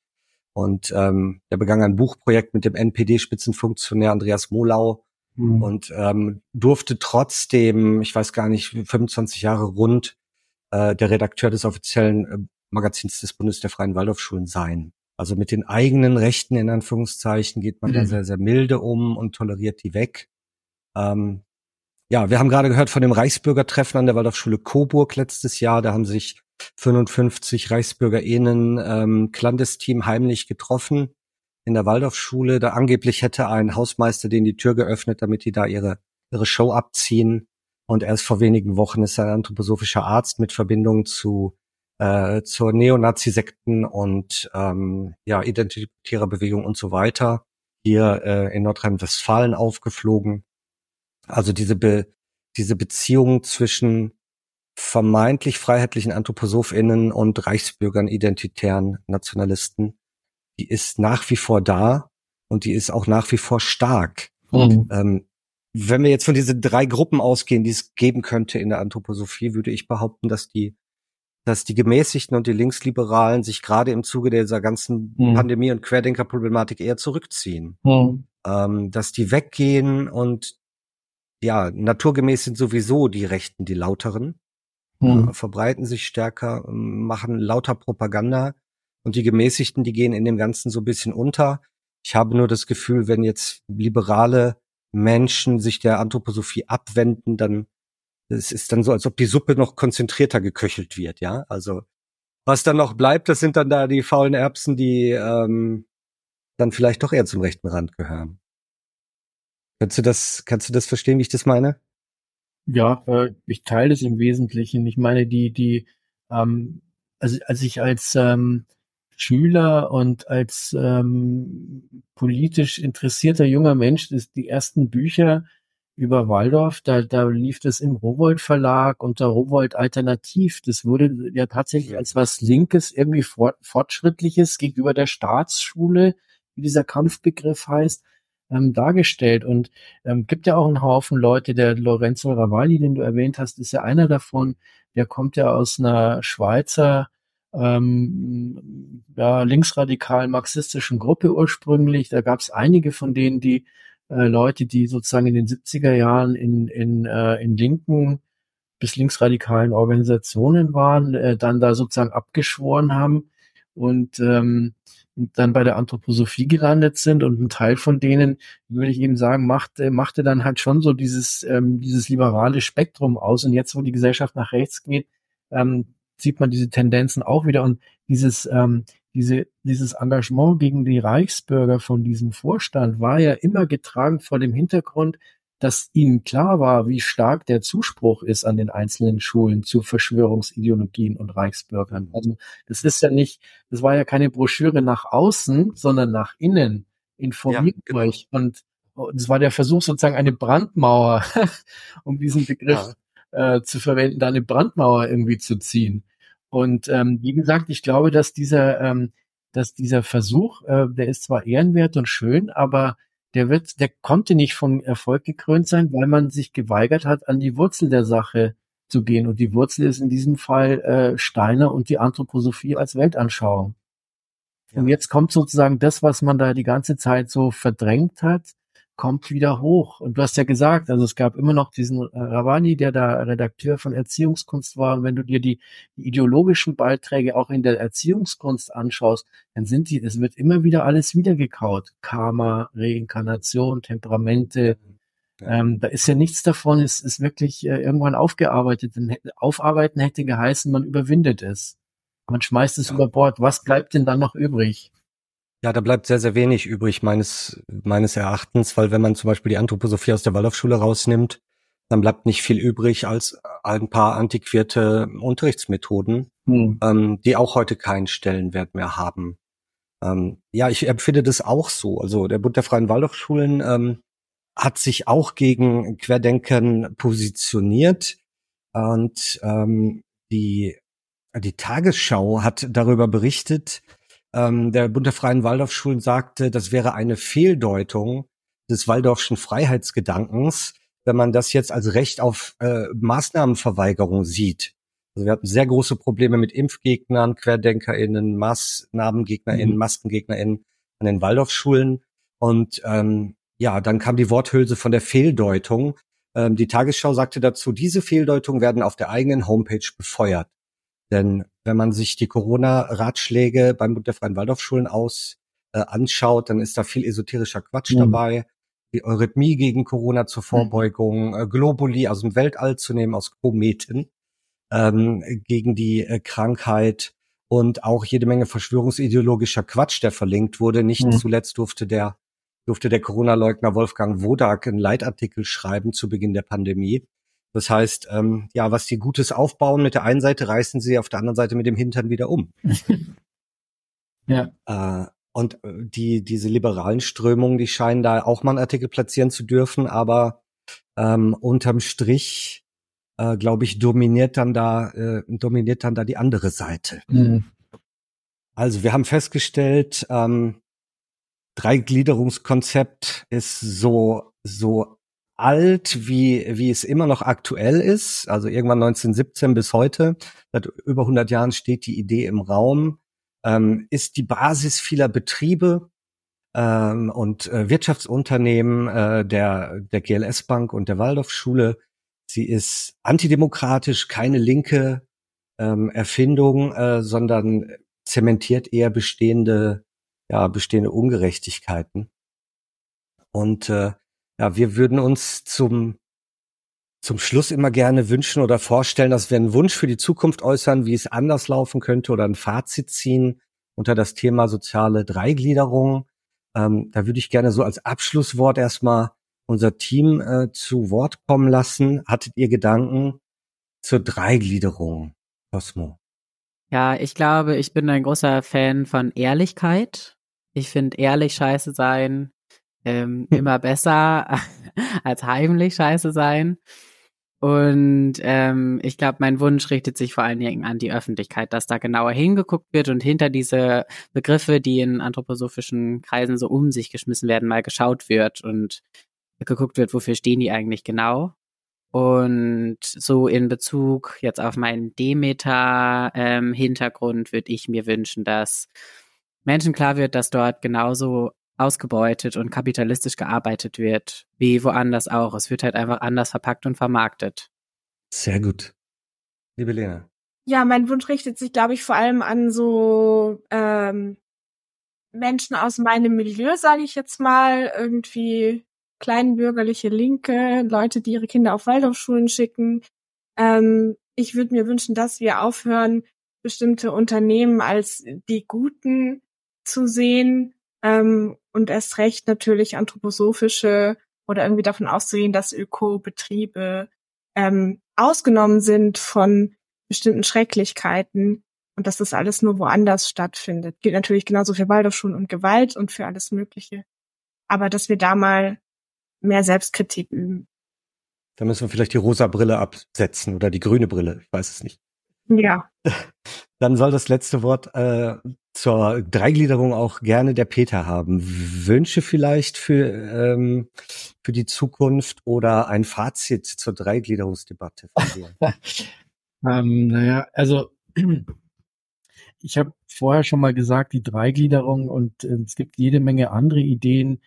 B: Und ähm, er begann ein Buchprojekt mit dem NPD-Spitzenfunktionär Andreas Molau, mhm. und ähm, durfte trotzdem, ich weiß gar nicht, 25 Jahre rund äh, der Redakteur des offiziellen äh, Magazins des Bundes der Freien Waldorfschulen sein. Also mit den eigenen Rechten in Anführungszeichen geht man mhm. da sehr, sehr milde um und toleriert die weg. Ähm, ja, wir haben gerade gehört von dem Reichsbürgertreffen an der Waldorfschule Coburg letztes Jahr. Da haben sich 55 ReichsbürgerInnen ähm, Clandestin heimlich getroffen in der Waldorfschule. Da angeblich hätte ein Hausmeister denen die Tür geöffnet, damit die da ihre, ihre Show abziehen. Und erst vor wenigen Wochen ist ein anthroposophischer Arzt mit Verbindung zu äh, zur Neonazi-Sekten und ähm, ja, identitärer Bewegung und so weiter hier äh, in Nordrhein-Westfalen aufgeflogen. Also diese Be diese Beziehung zwischen vermeintlich freiheitlichen AnthroposophInnen und Reichsbürgern, identitären Nationalisten die ist nach wie vor da und die ist auch nach wie vor stark. Mhm. Ähm, wenn wir jetzt von diesen drei Gruppen ausgehen, die es geben könnte in der Anthroposophie, würde ich behaupten, dass die, dass die Gemäßigten und die Linksliberalen sich gerade im Zuge dieser ganzen mhm. Pandemie- und Querdenkerproblematik eher zurückziehen. Mhm. Ähm, dass die weggehen und ja, naturgemäß sind sowieso die Rechten die lauteren, äh, verbreiten sich stärker, machen lauter Propaganda und die Gemäßigten, die gehen in dem Ganzen so ein bisschen unter. Ich habe nur das Gefühl, wenn jetzt liberale Menschen sich der Anthroposophie abwenden, dann es ist dann so, als ob die Suppe noch konzentrierter geköchelt wird, ja. Also was dann noch bleibt, das sind dann da die faulen Erbsen, die ähm, dann vielleicht doch eher zum rechten Rand gehören. Kannst du das, kannst du das verstehen, wie ich das meine?
E: Ja, äh, ich teile es im Wesentlichen. Ich meine, die, die, ähm, also als ich als ähm, Schüler und als ähm, politisch interessierter junger Mensch ist die ersten Bücher über Waldorf, da, da lief das im Rowold Verlag unter Rowold Alternativ. Das wurde ja tatsächlich als was Linkes, irgendwie fort, Fortschrittliches gegenüber der Staatsschule, wie dieser Kampfbegriff heißt, ähm, dargestellt. Und ähm, gibt ja auch einen Haufen Leute, der Lorenzo Ravalli, den du erwähnt hast, ist ja einer davon, der kommt ja aus einer Schweizer ähm, ja, linksradikalen marxistischen Gruppe ursprünglich. Da gab es einige von denen, die äh, Leute, die sozusagen in den 70er Jahren in, in, äh, in linken bis linksradikalen Organisationen waren, äh, dann da sozusagen abgeschworen haben und ähm, dann bei der Anthroposophie gelandet sind und ein Teil von denen, würde ich eben sagen, machte, machte dann halt schon so dieses, ähm, dieses liberale Spektrum aus. Und jetzt, wo die Gesellschaft nach rechts geht, ähm, sieht man diese Tendenzen auch wieder und dieses, ähm, diese, dieses Engagement gegen die Reichsbürger von diesem Vorstand war ja immer getragen vor dem Hintergrund, dass ihnen klar war, wie stark der Zuspruch ist an den einzelnen Schulen zu Verschwörungsideologien und Reichsbürgern. Also das ist ja nicht, das war ja keine Broschüre nach außen, sondern nach innen. Informiert ja, genau. euch. Und das war der Versuch, sozusagen eine Brandmauer, um diesen Begriff ja. äh, zu verwenden, da eine Brandmauer irgendwie zu ziehen. Und ähm, wie gesagt, ich glaube, dass dieser, ähm, dass dieser Versuch, äh, der ist zwar ehrenwert und schön, aber der wird, der konnte nicht von Erfolg gekrönt sein, weil man sich geweigert hat, an die Wurzel der Sache zu gehen. Und die Wurzel ist in diesem Fall äh, Steiner und die Anthroposophie als Weltanschauung. Ja. Und jetzt kommt sozusagen das, was man da die ganze Zeit so verdrängt hat, kommt wieder hoch. Und du hast ja gesagt, also es gab immer noch diesen äh, Ravani, der da Redakteur von Erziehungskunst war. Und wenn du dir die, die ideologischen Beiträge auch in der Erziehungskunst anschaust, dann sind die, es wird immer wieder alles wiedergekaut. Karma, Reinkarnation, Temperamente. Ja. Ähm, da ist ja nichts davon, es ist wirklich äh, irgendwann aufgearbeitet. Denn aufarbeiten hätte geheißen, man überwindet es. Man schmeißt es ja. über Bord. Was bleibt denn dann noch übrig?
B: Ja, da bleibt sehr, sehr wenig übrig meines, meines Erachtens, weil wenn man zum Beispiel die Anthroposophie aus der Waldorfschule rausnimmt, dann bleibt nicht viel übrig als ein paar antiquierte Unterrichtsmethoden, hm. ähm, die auch heute keinen Stellenwert mehr haben. Ähm, ja, ich empfinde das auch so. Also der Bund der Freien Waldorfschulen ähm, hat sich auch gegen Querdenken positioniert und ähm, die die Tagesschau hat darüber berichtet, ähm, der Bund der Freien Waldorfschulen sagte, das wäre eine Fehldeutung des Waldorfschen Freiheitsgedankens, wenn man das jetzt als Recht auf äh, Maßnahmenverweigerung sieht. Also wir hatten sehr große Probleme mit Impfgegnern, QuerdenkerInnen, MaßnahmengegnerInnen, mhm. MaskengegnerInnen an den Waldorfschulen. Und ähm, ja, dann kam die Worthülse von der Fehldeutung. Ähm, die Tagesschau sagte dazu, diese Fehldeutungen werden auf der eigenen Homepage befeuert. Denn wenn man sich die Corona-Ratschläge beim Bund der Freien Waldorfschulen aus äh, anschaut, dann ist da viel esoterischer Quatsch mhm. dabei. Die Eurythmie gegen Corona zur mhm. Vorbeugung, äh, Globuli aus dem Weltall zu nehmen, aus Kometen, ähm, gegen die äh, Krankheit und auch jede Menge verschwörungsideologischer Quatsch, der verlinkt wurde. Nicht mhm. zuletzt durfte der durfte der Corona-Leugner Wolfgang Wodak einen Leitartikel schreiben zu Beginn der Pandemie, das heißt, ähm, ja, was die Gutes aufbauen mit der einen Seite, reißen sie auf der anderen Seite mit dem Hintern wieder um. ja. Äh, und äh, die, diese liberalen Strömungen, die scheinen da auch mal einen Artikel platzieren zu dürfen, aber ähm, unterm Strich, äh, glaube ich, dominiert dann da, äh, dominiert dann da die andere Seite. Mhm. Also wir haben festgestellt, ähm, Dreigliederungskonzept ist so, so alt, wie, wie es immer noch aktuell ist. Also irgendwann 1917 bis heute, seit über 100 Jahren steht die Idee im Raum, ähm, ist die Basis vieler Betriebe ähm, und äh, Wirtschaftsunternehmen äh, der, der GLS Bank und der Waldorfschule. Sie ist antidemokratisch, keine linke ähm, Erfindung, äh, sondern zementiert eher bestehende, ja, bestehende Ungerechtigkeiten. Und äh, ja, wir würden uns zum, zum Schluss immer gerne wünschen oder vorstellen, dass wir einen Wunsch für die Zukunft äußern, wie es anders laufen könnte oder ein Fazit ziehen unter das Thema soziale Dreigliederung. Ähm, da würde ich gerne so als Abschlusswort erstmal unser Team äh, zu Wort kommen lassen. Hattet ihr Gedanken zur Dreigliederung, Cosmo?
D: Ja, ich glaube, ich bin ein großer Fan von Ehrlichkeit. Ich finde ehrlich scheiße sein ähm, immer besser als heimlich scheiße sein. Und ähm, ich glaube, mein Wunsch richtet sich vor allen Dingen an die Öffentlichkeit, dass da genauer hingeguckt wird und hinter diese Begriffe, die in anthroposophischen Kreisen so um sich geschmissen werden, mal geschaut wird und geguckt wird, wofür stehen die eigentlich genau. Und so in Bezug jetzt auf meinen Demeter-Hintergrund ähm, würde ich mir wünschen, dass Menschen klar wird, dass dort genauso ausgebeutet und kapitalistisch gearbeitet wird, wie woanders auch. Es wird halt einfach anders verpackt und vermarktet.
B: Sehr gut. Liebe Lena.
C: Ja, mein Wunsch richtet sich, glaube ich, vor allem an so ähm, Menschen aus meinem Milieu, sage ich jetzt mal, irgendwie kleinbürgerliche Linke, Leute, die ihre Kinder auf Waldorfschulen schicken. Ähm, ich würde mir wünschen, dass wir aufhören, bestimmte Unternehmen als die Guten zu sehen ähm, und erst recht natürlich anthroposophische oder irgendwie davon auszugehen, dass Ökobetriebe ähm, ausgenommen sind von bestimmten Schrecklichkeiten und dass das alles nur woanders stattfindet. Gilt natürlich genauso für Waldorfschulen und Gewalt und für alles Mögliche. Aber dass wir da mal mehr Selbstkritik üben.
B: Da müssen wir vielleicht die rosa Brille absetzen oder die grüne Brille. Ich weiß es nicht.
C: Ja.
B: Dann soll das letzte Wort äh, zur Dreigliederung auch gerne der Peter haben. Wünsche vielleicht für, ähm, für die Zukunft oder ein Fazit zur Dreigliederungsdebatte von dir?
E: ähm, naja, also ich habe vorher schon mal gesagt, die Dreigliederung und äh, es gibt jede Menge andere Ideen,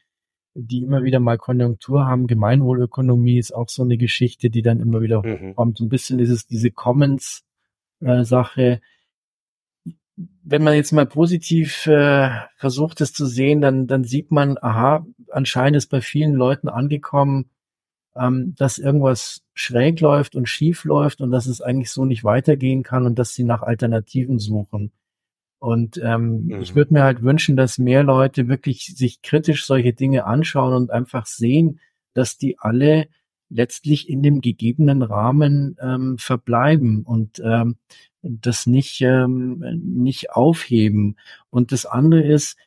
E: die immer wieder mal Konjunktur haben. Gemeinwohlökonomie ist auch so eine Geschichte, die dann immer wieder mhm. kommt. So ein bisschen dieses, diese Commons-Sache. Äh, wenn man jetzt mal positiv äh, versucht, es zu sehen, dann, dann sieht man, aha, anscheinend ist bei vielen Leuten angekommen, ähm, dass irgendwas schräg läuft und schief läuft und dass es eigentlich so nicht weitergehen kann und dass sie nach Alternativen suchen. Und ähm, mhm. ich würde mir halt wünschen, dass mehr Leute wirklich sich kritisch solche Dinge anschauen und einfach sehen, dass die alle letztlich in dem gegebenen Rahmen ähm, verbleiben und ähm, das nicht, ähm, nicht aufheben. Und das andere ist,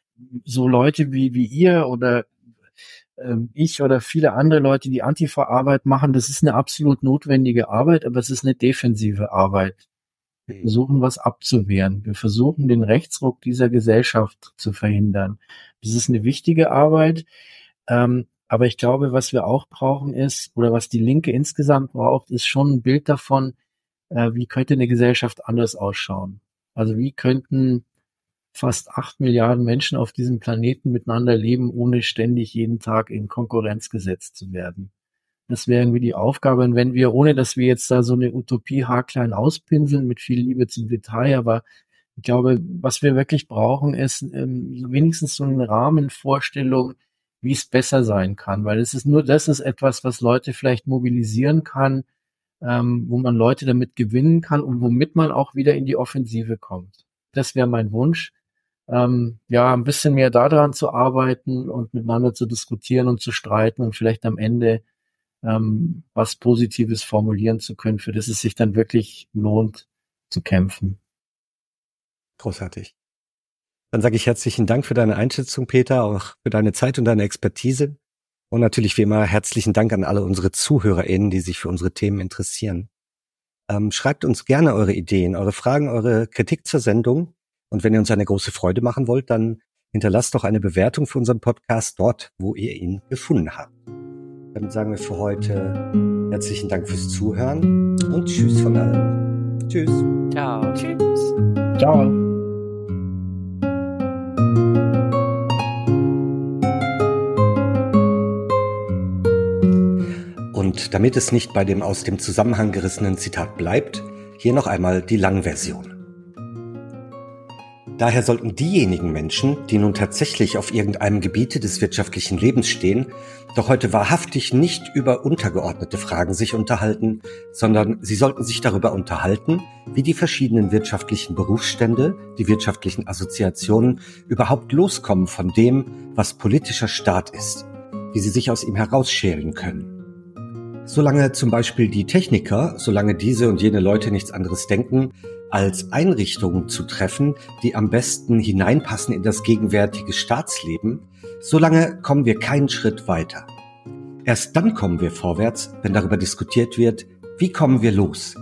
E: so Leute wie, wie ihr oder ähm, ich oder viele andere Leute, die Antifa-Arbeit machen, das ist eine absolut notwendige Arbeit, aber es ist eine defensive Arbeit. Wir mhm. versuchen, was abzuwehren. Wir versuchen, den Rechtsruck dieser Gesellschaft zu verhindern. Das ist eine wichtige Arbeit. Ähm, aber ich glaube, was wir auch brauchen ist, oder was die Linke insgesamt braucht, ist schon ein Bild davon, äh, wie könnte eine Gesellschaft anders ausschauen. Also wie könnten fast acht Milliarden Menschen auf diesem Planeten miteinander leben, ohne ständig jeden Tag in Konkurrenz gesetzt zu werden. Das wäre irgendwie die Aufgabe. Und wenn wir, ohne dass wir jetzt da so eine Utopie haarklein auspinseln, mit viel Liebe zum Detail, aber ich glaube, was wir wirklich brauchen, ist ähm, wenigstens so eine Rahmenvorstellung, wie es besser sein kann, weil es ist nur, das ist etwas, was Leute vielleicht mobilisieren kann, ähm, wo man Leute damit gewinnen kann und womit man auch wieder in die Offensive kommt. Das wäre mein Wunsch. Ähm, ja, ein bisschen mehr daran zu arbeiten und miteinander zu diskutieren und zu streiten und vielleicht am Ende ähm, was Positives formulieren zu können, für das es sich dann wirklich lohnt zu kämpfen.
B: Großartig. Dann sage ich herzlichen Dank für deine Einschätzung, Peter, auch für deine Zeit und deine Expertise. Und natürlich wie immer herzlichen Dank an alle unsere ZuhörerInnen, die sich für unsere Themen interessieren. Ähm, schreibt uns gerne eure Ideen, eure Fragen, eure Kritik zur Sendung. Und wenn ihr uns eine große Freude machen wollt, dann hinterlasst doch eine Bewertung für unseren Podcast dort, wo ihr ihn gefunden habt. Damit sagen wir für heute herzlichen Dank fürs Zuhören und Tschüss von allen. Tschüss.
D: Ciao. Tschüss.
E: Ciao.
B: Und damit es nicht bei dem aus dem Zusammenhang gerissenen Zitat bleibt, hier noch einmal die Langversion. Daher sollten diejenigen Menschen, die nun tatsächlich auf irgendeinem Gebiete des wirtschaftlichen Lebens stehen, doch heute wahrhaftig nicht über untergeordnete Fragen sich unterhalten, sondern sie sollten sich darüber unterhalten, wie die verschiedenen wirtschaftlichen Berufsstände, die wirtschaftlichen Assoziationen überhaupt loskommen von dem, was politischer Staat ist, wie sie sich aus ihm herausschälen können. Solange zum Beispiel die Techniker, solange diese und jene Leute nichts anderes denken, als Einrichtungen zu treffen, die am besten hineinpassen in das gegenwärtige Staatsleben, solange kommen wir keinen Schritt weiter. Erst dann kommen wir vorwärts, wenn darüber diskutiert wird, wie kommen wir los?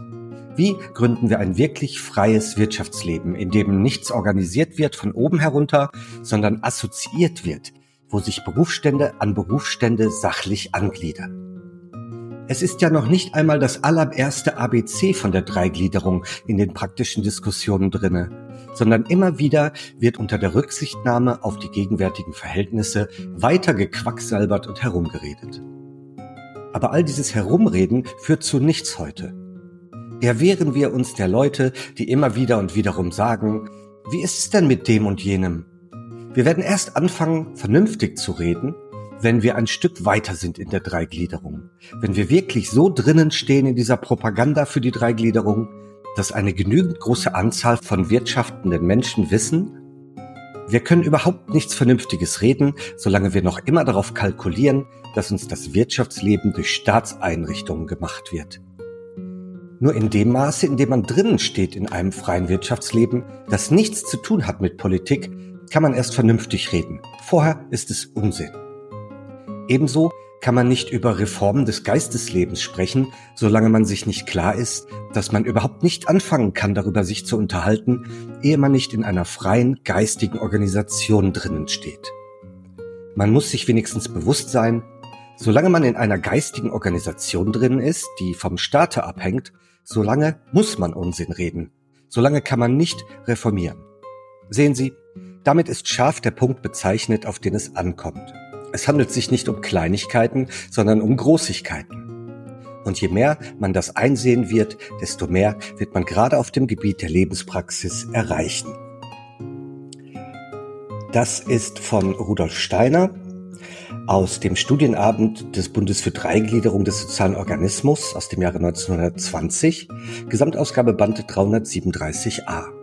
B: Wie gründen wir ein wirklich freies Wirtschaftsleben, in dem nichts organisiert wird von oben herunter, sondern assoziiert wird, wo sich Berufsstände an Berufsstände sachlich angliedern? Es ist ja noch nicht einmal das allererste ABC von der Dreigliederung in den praktischen Diskussionen drinne, sondern immer wieder wird unter der Rücksichtnahme auf die gegenwärtigen Verhältnisse weiter gequacksalbert und herumgeredet. Aber all dieses Herumreden führt zu nichts heute. Erwehren wir uns der Leute, die immer wieder und wiederum sagen, wie ist es denn mit dem und jenem? Wir werden erst anfangen, vernünftig zu reden, wenn wir ein Stück weiter sind in der Dreigliederung, wenn wir wirklich so drinnen stehen in dieser Propaganda für die Dreigliederung, dass eine genügend große Anzahl von wirtschaftenden Menschen wissen, wir können überhaupt nichts Vernünftiges reden, solange wir noch immer darauf kalkulieren, dass uns das Wirtschaftsleben durch Staatseinrichtungen gemacht wird. Nur in dem Maße, in dem man drinnen steht in einem freien Wirtschaftsleben, das nichts zu tun hat mit Politik, kann man erst vernünftig reden. Vorher ist es Unsinn. Ebenso, kann man nicht über Reformen des Geisteslebens sprechen, solange man sich nicht klar ist, dass man überhaupt nicht anfangen kann, darüber sich zu unterhalten, ehe man nicht in einer freien geistigen Organisation drinnen steht. Man muss sich wenigstens bewusst sein, solange man in einer geistigen Organisation drin ist, die vom Staate abhängt, solange muss man Unsinn reden. Solange kann man nicht reformieren. Sehen Sie, damit ist scharf der Punkt bezeichnet, auf den es ankommt. Es handelt sich nicht um Kleinigkeiten, sondern um Großigkeiten. Und je mehr man das einsehen wird, desto mehr wird man gerade auf dem Gebiet der Lebenspraxis erreichen. Das ist von Rudolf Steiner aus dem Studienabend des Bundes für Dreigliederung des sozialen Organismus aus dem Jahre 1920, Gesamtausgabe Band 337a.